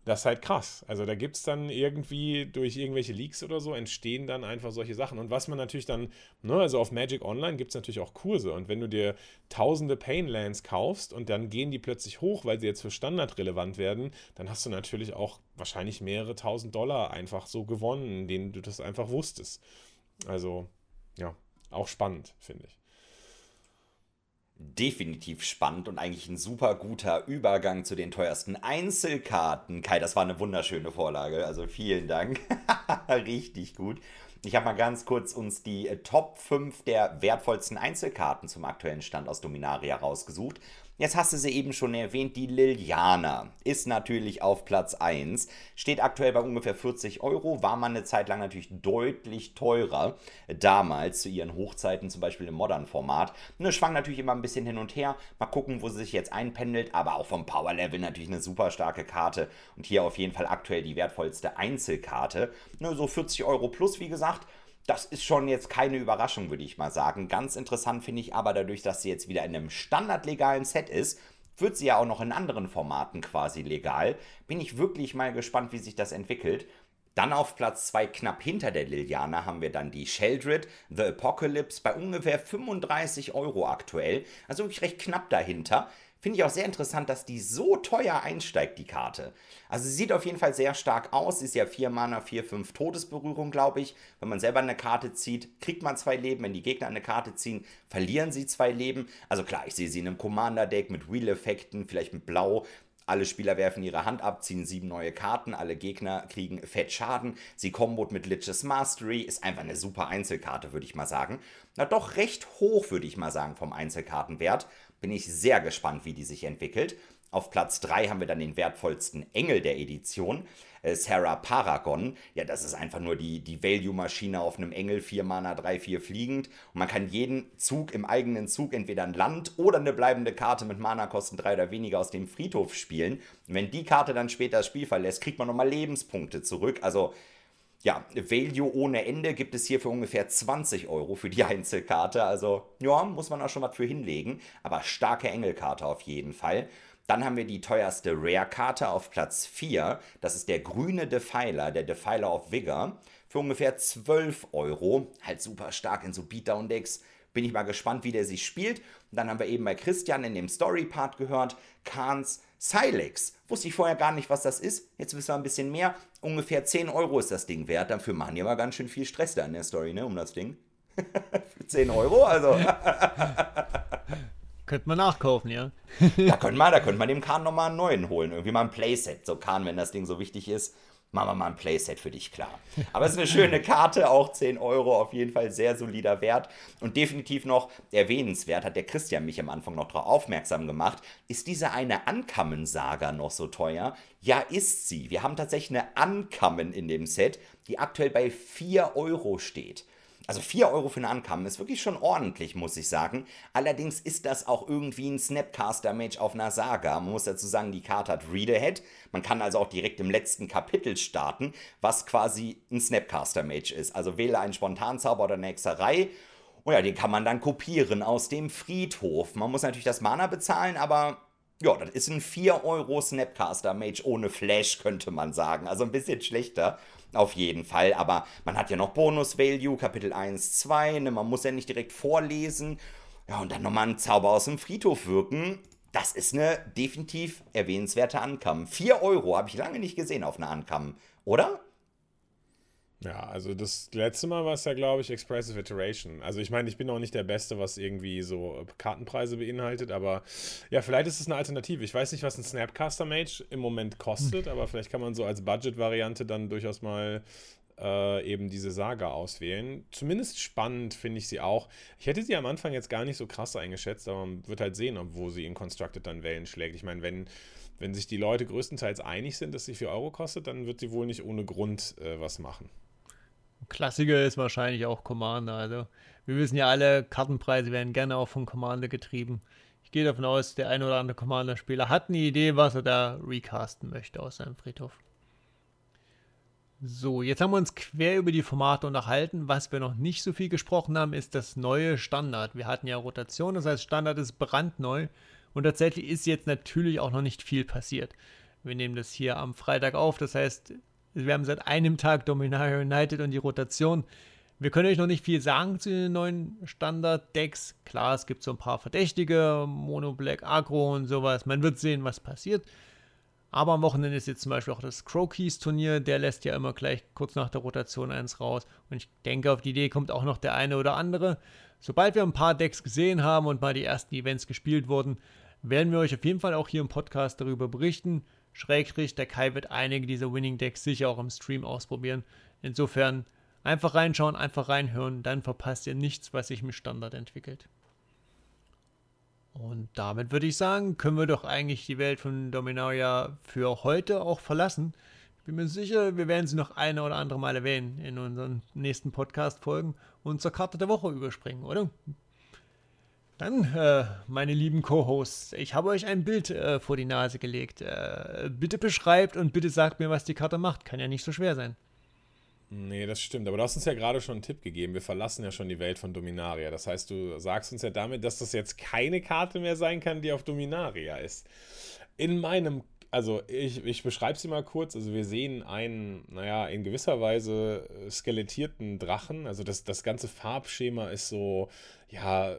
Das ist halt krass. Also da gibt es dann irgendwie durch irgendwelche Leaks oder so entstehen dann einfach solche Sachen. Und was man natürlich dann, ne, also auf Magic Online gibt es natürlich auch Kurse. Und wenn du dir tausende Painlands kaufst und dann gehen die plötzlich hoch, weil sie jetzt für Standard relevant werden, dann hast du natürlich auch wahrscheinlich mehrere tausend Dollar einfach so gewonnen, denen du das einfach wusstest. Also, ja, auch spannend, finde ich definitiv spannend und eigentlich ein super guter Übergang zu den teuersten Einzelkarten. Kai, das war eine wunderschöne Vorlage, also vielen Dank. Richtig gut. Ich habe mal ganz kurz uns die äh, Top 5 der wertvollsten Einzelkarten zum aktuellen Stand aus Dominaria rausgesucht. Jetzt hast du sie eben schon erwähnt, die Liliana ist natürlich auf Platz 1, steht aktuell bei ungefähr 40 Euro, war mal eine Zeit lang natürlich deutlich teurer, damals zu ihren Hochzeiten, zum Beispiel im Modern-Format. Ne, schwang natürlich immer ein bisschen hin und her, mal gucken, wo sie sich jetzt einpendelt, aber auch vom Power-Level natürlich eine super starke Karte und hier auf jeden Fall aktuell die wertvollste Einzelkarte. Ne, so 40 Euro plus, wie gesagt, das ist schon jetzt keine Überraschung, würde ich mal sagen. Ganz interessant finde ich aber dadurch, dass sie jetzt wieder in einem standardlegalen Set ist, wird sie ja auch noch in anderen Formaten quasi legal. Bin ich wirklich mal gespannt, wie sich das entwickelt. Dann auf Platz 2 knapp hinter der Liliana haben wir dann die Sheldred, The Apocalypse bei ungefähr 35 Euro aktuell. Also wirklich recht knapp dahinter. Finde ich auch sehr interessant, dass die so teuer einsteigt, die Karte. Also sie sieht auf jeden Fall sehr stark aus. Sie ist ja 4 Mana, 4, 5 Todesberührung, glaube ich. Wenn man selber eine Karte zieht, kriegt man zwei Leben. Wenn die Gegner eine Karte ziehen, verlieren sie zwei Leben. Also klar, ich sehe sie in einem Commander-Deck mit Wheel-Effekten, vielleicht mit Blau. Alle Spieler werfen ihre Hand ab, ziehen sieben neue Karten, alle Gegner kriegen fett Schaden. Sie kombot mit Lich's Mastery, ist einfach eine super Einzelkarte, würde ich mal sagen. Na doch recht hoch, würde ich mal sagen, vom Einzelkartenwert. Bin ich sehr gespannt, wie die sich entwickelt. Auf Platz 3 haben wir dann den wertvollsten Engel der Edition, äh, Sarah Paragon. Ja, das ist einfach nur die, die Value-Maschine auf einem Engel, 4 Mana, 3, 4 fliegend. Und man kann jeden Zug im eigenen Zug entweder ein Land oder eine bleibende Karte mit Mana-Kosten 3 oder weniger aus dem Friedhof spielen. Und wenn die Karte dann später das Spiel verlässt, kriegt man nochmal Lebenspunkte zurück. Also ja, Value ohne Ende gibt es hier für ungefähr 20 Euro für die Einzelkarte. Also, ja, muss man auch schon was für hinlegen. Aber starke Engelkarte auf jeden Fall. Dann haben wir die teuerste Rare-Karte auf Platz 4. Das ist der grüne Defiler, der Defiler of Vigor. Für ungefähr 12 Euro. Halt super stark in so Beatdown-Decks. Bin ich mal gespannt, wie der sich spielt. Und dann haben wir eben bei Christian in dem Story-Part gehört, Kahns Silex. Wusste ich vorher gar nicht, was das ist. Jetzt wissen wir ein bisschen mehr. Ungefähr 10 Euro ist das Ding wert. Dafür machen die aber ganz schön viel Stress da in der Story, ne, um das Ding. Für 10 Euro, also. Könnte man nachkaufen, ja. da könnte man, da könnte man dem Kahn nochmal einen neuen holen. Irgendwie mal ein Playset. So Kahn, wenn das Ding so wichtig ist machen wir mal ein Playset für dich klar. Aber es ist eine schöne Karte, auch 10 Euro, auf jeden Fall sehr solider Wert und definitiv noch erwähnenswert, hat der Christian mich am Anfang noch darauf aufmerksam gemacht, ist diese eine Uncommon-Saga noch so teuer? Ja, ist sie. Wir haben tatsächlich eine Uncommon in dem Set, die aktuell bei 4 Euro steht. Also 4 Euro für eine Ankamen ist wirklich schon ordentlich, muss ich sagen. Allerdings ist das auch irgendwie ein Snapcaster-Mage auf einer Saga. Man muss dazu sagen, die Karte hat Read-Ahead. Man kann also auch direkt im letzten Kapitel starten, was quasi ein Snapcaster-Mage ist. Also wähle einen Spontanzauber oder eine Hexerei. Und ja, den kann man dann kopieren aus dem Friedhof. Man muss natürlich das Mana bezahlen, aber ja, das ist ein 4 Euro Snapcaster Mage ohne Flash, könnte man sagen. Also ein bisschen schlechter. Auf jeden Fall, aber man hat ja noch Bonus-Value, Kapitel 1, 2, ne? man muss ja nicht direkt vorlesen. Ja, und dann nochmal einen Zauber aus dem Friedhof wirken. Das ist eine definitiv erwähnenswerte Ankam. 4 Euro habe ich lange nicht gesehen auf einer Ankam, oder? Ja, also das letzte Mal war es ja, glaube ich, Expressive Iteration. Also ich meine, ich bin auch nicht der Beste, was irgendwie so Kartenpreise beinhaltet, aber ja, vielleicht ist es eine Alternative. Ich weiß nicht, was ein Snapcaster Mage im Moment kostet, aber vielleicht kann man so als Budget-Variante dann durchaus mal äh, eben diese Saga auswählen. Zumindest spannend finde ich sie auch. Ich hätte sie am Anfang jetzt gar nicht so krass eingeschätzt, aber man wird halt sehen, wo sie in Constructed dann Wellen schlägt. Ich meine, wenn wenn sich die Leute größtenteils einig sind, dass sie 4 Euro kostet, dann wird sie wohl nicht ohne Grund äh, was machen. Klassiker ist wahrscheinlich auch Commander. Also wir wissen ja alle, Kartenpreise werden gerne auch von Commander getrieben. Ich gehe davon aus, der ein oder andere Commander-Spieler hat eine Idee, was er da recasten möchte aus seinem Friedhof. So, jetzt haben wir uns quer über die Formate unterhalten. Was wir noch nicht so viel gesprochen haben, ist das neue Standard. Wir hatten ja Rotation, das heißt Standard ist brandneu und tatsächlich ist jetzt natürlich auch noch nicht viel passiert. Wir nehmen das hier am Freitag auf, das heißt, wir haben seit einem Tag Dominaria United und die Rotation. Wir können euch noch nicht viel sagen zu den neuen Standard-Decks. Klar, es gibt so ein paar Verdächtige, Mono Black, Agro und sowas. Man wird sehen, was passiert. Aber am Wochenende ist jetzt zum Beispiel auch das Crow-Keys-Turnier. Der lässt ja immer gleich kurz nach der Rotation eins raus. Und ich denke, auf die Idee kommt auch noch der eine oder andere. Sobald wir ein paar Decks gesehen haben und mal die ersten Events gespielt wurden, werden wir euch auf jeden Fall auch hier im Podcast darüber berichten. Schrägstrich, der Kai wird einige dieser Winning Decks sicher auch im Stream ausprobieren. Insofern Einfach reinschauen, einfach reinhören, dann verpasst ihr nichts, was sich mit Standard entwickelt. Und damit würde ich sagen, können wir doch eigentlich die Welt von Dominaria für heute auch verlassen. Ich bin mir sicher, wir werden sie noch eine oder andere Mal erwähnen in unseren nächsten Podcast-Folgen und zur Karte der Woche überspringen, oder? Dann, äh, meine lieben Co-Hosts, ich habe euch ein Bild äh, vor die Nase gelegt. Äh, bitte beschreibt und bitte sagt mir, was die Karte macht. Kann ja nicht so schwer sein. Nee, das stimmt. Aber du hast uns ja gerade schon einen Tipp gegeben. Wir verlassen ja schon die Welt von Dominaria. Das heißt, du sagst uns ja damit, dass das jetzt keine Karte mehr sein kann, die auf Dominaria ist. In meinem also ich, ich beschreibe sie mal kurz. Also wir sehen einen, naja, in gewisser Weise skelettierten Drachen. Also das, das ganze Farbschema ist so, ja,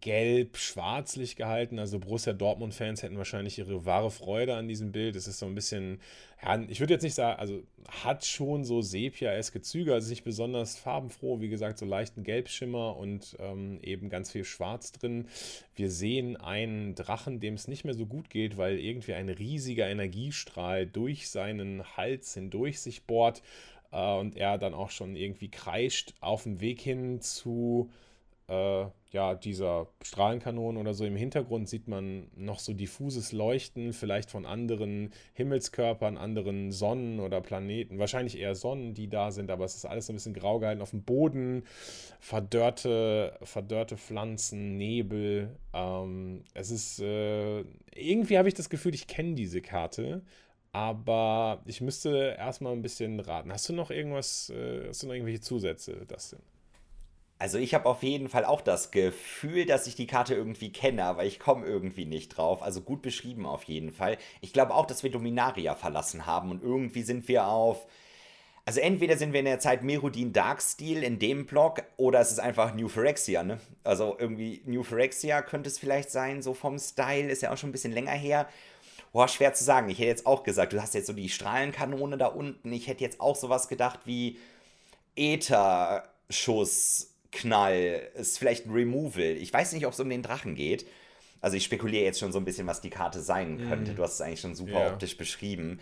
gelb-schwarzlich gehalten. Also Borussia Dortmund-Fans hätten wahrscheinlich ihre wahre Freude an diesem Bild. Es ist so ein bisschen, ja, ich würde jetzt nicht sagen, also hat schon so Sepia-eske Züge, also nicht besonders farbenfroh, wie gesagt, so leichten Gelbschimmer und ähm, eben ganz viel Schwarz drin. Wir sehen einen Drachen, dem es nicht mehr so gut geht, weil irgendwie ein riesiger Energiestrahl durch seinen Hals hindurch sich bohrt äh, und er dann auch schon irgendwie kreischt auf dem Weg hin zu äh, ja, dieser Strahlenkanonen oder so. Im Hintergrund sieht man noch so diffuses Leuchten, vielleicht von anderen Himmelskörpern, anderen Sonnen oder Planeten. Wahrscheinlich eher Sonnen, die da sind, aber es ist alles so ein bisschen grau gehalten. Auf dem Boden verdörrte, verdörrte Pflanzen, Nebel. Ähm, es ist, äh, irgendwie habe ich das Gefühl, ich kenne diese Karte. Aber ich müsste erstmal ein bisschen raten. Hast du noch irgendwas, äh, hast du noch irgendwelche Zusätze, Dustin? Also ich habe auf jeden Fall auch das Gefühl, dass ich die Karte irgendwie kenne, aber ich komme irgendwie nicht drauf. Also gut beschrieben auf jeden Fall. Ich glaube auch, dass wir Dominaria verlassen haben und irgendwie sind wir auf... Also entweder sind wir in der Zeit Merodin Darksteel in dem Block oder es ist einfach New Phyrexia, ne? Also irgendwie New Phyrexia könnte es vielleicht sein, so vom Style, ist ja auch schon ein bisschen länger her. Boah, schwer zu sagen. Ich hätte jetzt auch gesagt, du hast jetzt so die Strahlenkanone da unten. Ich hätte jetzt auch sowas gedacht wie Ätherschuss Knall, ist vielleicht ein Removal. Ich weiß nicht, ob es um den Drachen geht. Also ich spekuliere jetzt schon so ein bisschen, was die Karte sein könnte. Mm. Du hast es eigentlich schon super yeah. optisch beschrieben.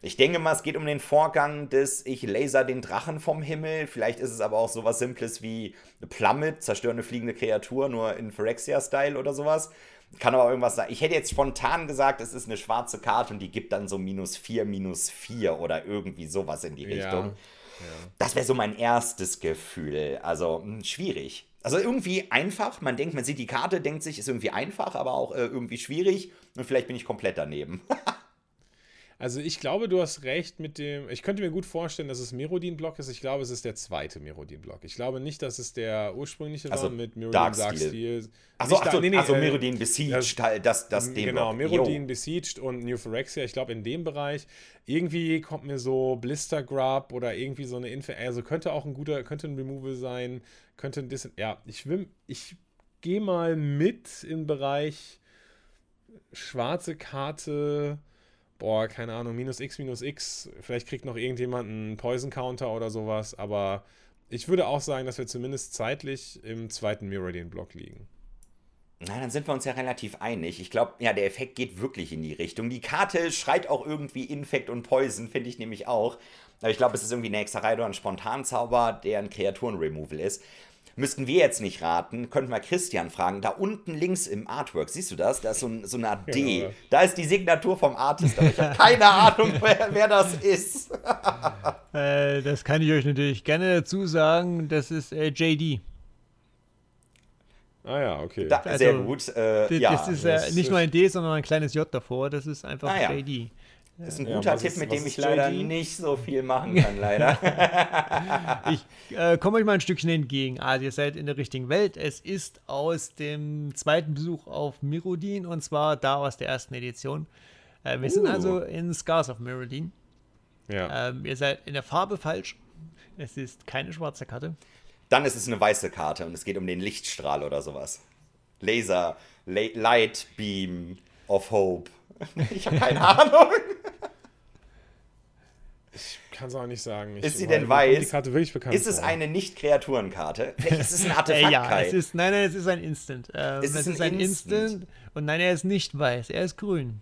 Ich denke mal, es geht um den Vorgang des Ich laser den Drachen vom Himmel. Vielleicht ist es aber auch sowas Simples wie eine Plummet, zerstörende fliegende Kreatur, nur in Phyrexia-Style oder sowas. Kann aber irgendwas sein. Ich hätte jetzt spontan gesagt, es ist eine schwarze Karte und die gibt dann so minus 4, minus 4 oder irgendwie sowas in die Richtung. Ja. Das wäre so mein erstes Gefühl. Also hm, schwierig. Also irgendwie einfach. Man denkt, man sieht die Karte, denkt sich, ist irgendwie einfach, aber auch äh, irgendwie schwierig. Und vielleicht bin ich komplett daneben. Also ich glaube, du hast recht mit dem. Ich könnte mir gut vorstellen, dass es Merodin-Block ist. Ich glaube, es ist der zweite Merodin-Block. Ich glaube nicht, dass es der ursprüngliche also war mit Merodin Darksteel. Achso, ach so, nee, nee, also äh, Merodin Besieged, das, das, das dem Genau, Block. Merodin Yo. Besieged und New Phyrexia. Ich glaube, in dem Bereich. Irgendwie kommt mir so Blister Grub oder irgendwie so eine Info. Also könnte auch ein guter, könnte ein Removal sein. Könnte ein Dis Ja, ich will. Ich gehe mal mit im Bereich schwarze Karte boah, keine Ahnung, minus x, minus x. Vielleicht kriegt noch irgendjemand einen Poison-Counter oder sowas, aber ich würde auch sagen, dass wir zumindest zeitlich im zweiten Meridian-Block liegen. Na, dann sind wir uns ja relativ einig. Ich glaube, ja, der Effekt geht wirklich in die Richtung. Die Karte schreit auch irgendwie Infekt und Poison, finde ich nämlich auch. Aber ich glaube, es ist irgendwie eine Hexerei oder ein Spontanzauber, der ein Kreaturen-Removal ist. Müssten wir jetzt nicht raten, könnten wir Christian fragen. Da unten links im Artwork, siehst du das? Da ist so, ein, so eine Art D. Ja. Da ist die Signatur vom Artist, aber ich habe keine Ahnung, wer, wer, das ist. äh, das kann ich euch natürlich gerne dazu sagen. Das ist äh, JD. Ah ja, okay. Da, also, sehr gut. Äh, das, ja. das ist äh, nicht nur ein D, sondern ein kleines J davor. Das ist einfach ah, ja. Das ist ein guter ja, Tipp, ist, mit dem ich leider nicht so viel machen kann, leider. ich äh, komme euch mal ein Stückchen entgegen. Also ihr seid in der richtigen Welt. Es ist aus dem zweiten Besuch auf Mirodin und zwar da aus der ersten Edition. Äh, wir uh. sind also in Scars of Mirodin. Ja. Ähm, ihr seid in der Farbe falsch. Es ist keine schwarze Karte. Dann ist es eine weiße Karte und es geht um den Lichtstrahl oder sowas. Laser, La Light Beam of Hope. Ich habe keine Ahnung. Ich kann es auch nicht sagen. Ich ist sie denn weiß? Die Karte wirklich bekannt ist es vor. eine Nicht-Kreaturenkarte? Ist es ein Artefakt. ja, es ist, nein, nein, es ist ein Instant. Ähm, ist es, es ist ein, Instant? Instant? Und nein, er ist nicht weiß, er ist grün.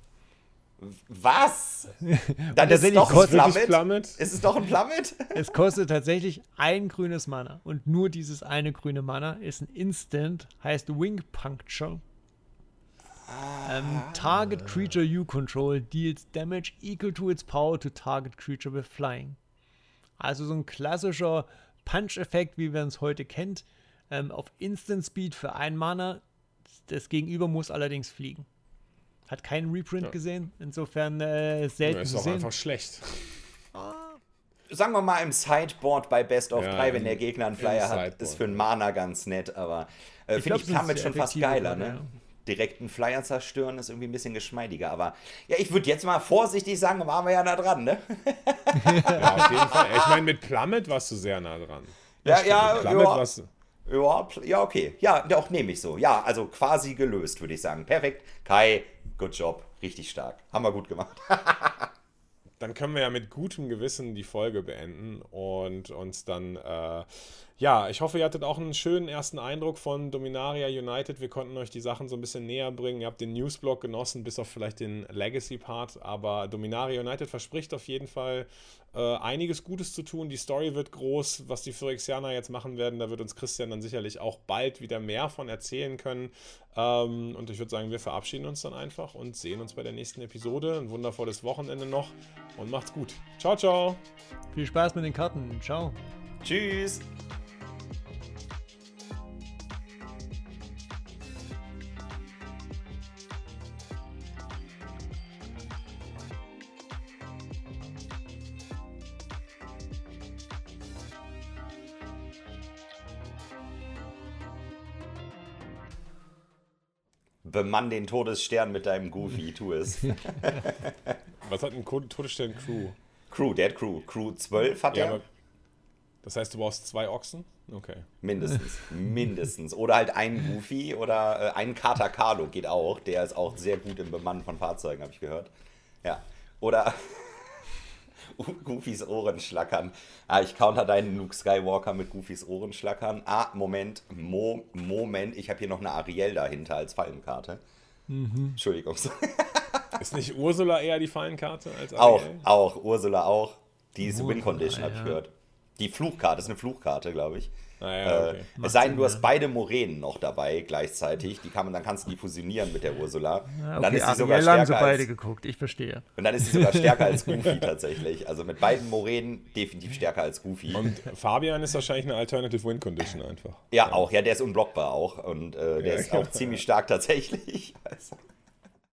Was? Dann ist es doch ein? Plummet? Ist es doch ein Plummet? Es kostet tatsächlich ein grünes Mana. Und nur dieses eine grüne Mana ist ein Instant, heißt Wing Puncture. Ah. Um, target creature you control deals damage equal to its power to target creature with flying. Also so ein klassischer Punch-Effekt, wie man es heute kennt, ähm, auf Instant Speed für ein Mana. Das Gegenüber muss allerdings fliegen. Hat keinen Reprint ja. gesehen, insofern äh, selten ja, ist auch einfach schlecht. Sagen wir mal im Sideboard bei Best of ja, 3, wenn der Gegner einen Flyer hat, Sideboard. ist für einen Mana ganz nett, aber äh, finde ich Plummet schon fast geiler, ne? Direkt einen Flyer zerstören ist irgendwie ein bisschen geschmeidiger, aber ja, ich würde jetzt mal vorsichtig sagen, waren wir ja nah dran, ne? ja, auf jeden Fall. Ich meine, mit Plummet warst du sehr nah dran. Ja, ja, ja. Warst, ja, ja, okay. Ja, auch nehme ich so. Ja, also quasi gelöst, würde ich sagen. Perfekt. Kai, good job. Richtig stark. Haben wir gut gemacht. dann können wir ja mit gutem Gewissen die Folge beenden und uns dann, äh, ja, ich hoffe, ihr hattet auch einen schönen ersten Eindruck von Dominaria United. Wir konnten euch die Sachen so ein bisschen näher bringen. Ihr habt den Newsblog genossen, bis auf vielleicht den Legacy-Part, aber Dominaria United verspricht auf jeden Fall äh, einiges Gutes zu tun. Die Story wird groß, was die Phyrexianer jetzt machen werden. Da wird uns Christian dann sicherlich auch bald wieder mehr von erzählen können. Ähm, und ich würde sagen, wir verabschieden uns dann einfach und sehen uns bei der nächsten Episode. Ein wundervolles Wochenende noch und macht's gut. Ciao, ciao. Viel Spaß mit den Karten. Ciao. Tschüss. Bemann den Todesstern mit deinem Goofy, tu es. Was hat ein Todesstern Crew? Crew, der hat Crew. Crew 12 hat ja, er. Das heißt, du brauchst zwei Ochsen? Okay. Mindestens. Mindestens. Oder halt einen Goofy oder äh, einen Kater Carlo geht auch. Der ist auch sehr gut im Bemannen von Fahrzeugen, habe ich gehört. Ja. Oder Goofys Ohren schlackern. Ah, ich counter deinen Luke Skywalker mit Goofys Ohren schlackern. Ah, Moment, Mo, Moment, ich habe hier noch eine Ariel dahinter als Fallenkarte. Mhm. Entschuldigung. ist nicht Ursula eher die Fallenkarte als Ariel? Auch, auch, Ursula auch. Die ist Win Condition, habe ich gehört. Die Fluchkarte ist eine Fluchkarte, glaube ich. Ah, ja, okay. äh, es sei denn, du hast beide Moränen noch dabei gleichzeitig. Die kann man, dann kannst du die fusionieren mit der Ursula. Ja, okay, dann ist sie sogar stärker. haben sie beide als, geguckt, ich verstehe. Und dann ist sie sogar stärker als Goofy tatsächlich. Also mit beiden Moränen definitiv stärker als Goofy. Und Fabian ist wahrscheinlich eine Alternative Win Condition einfach. Ja, ja. auch. Ja, der ist unblockbar auch. Und äh, der ist auch ziemlich stark tatsächlich. Also,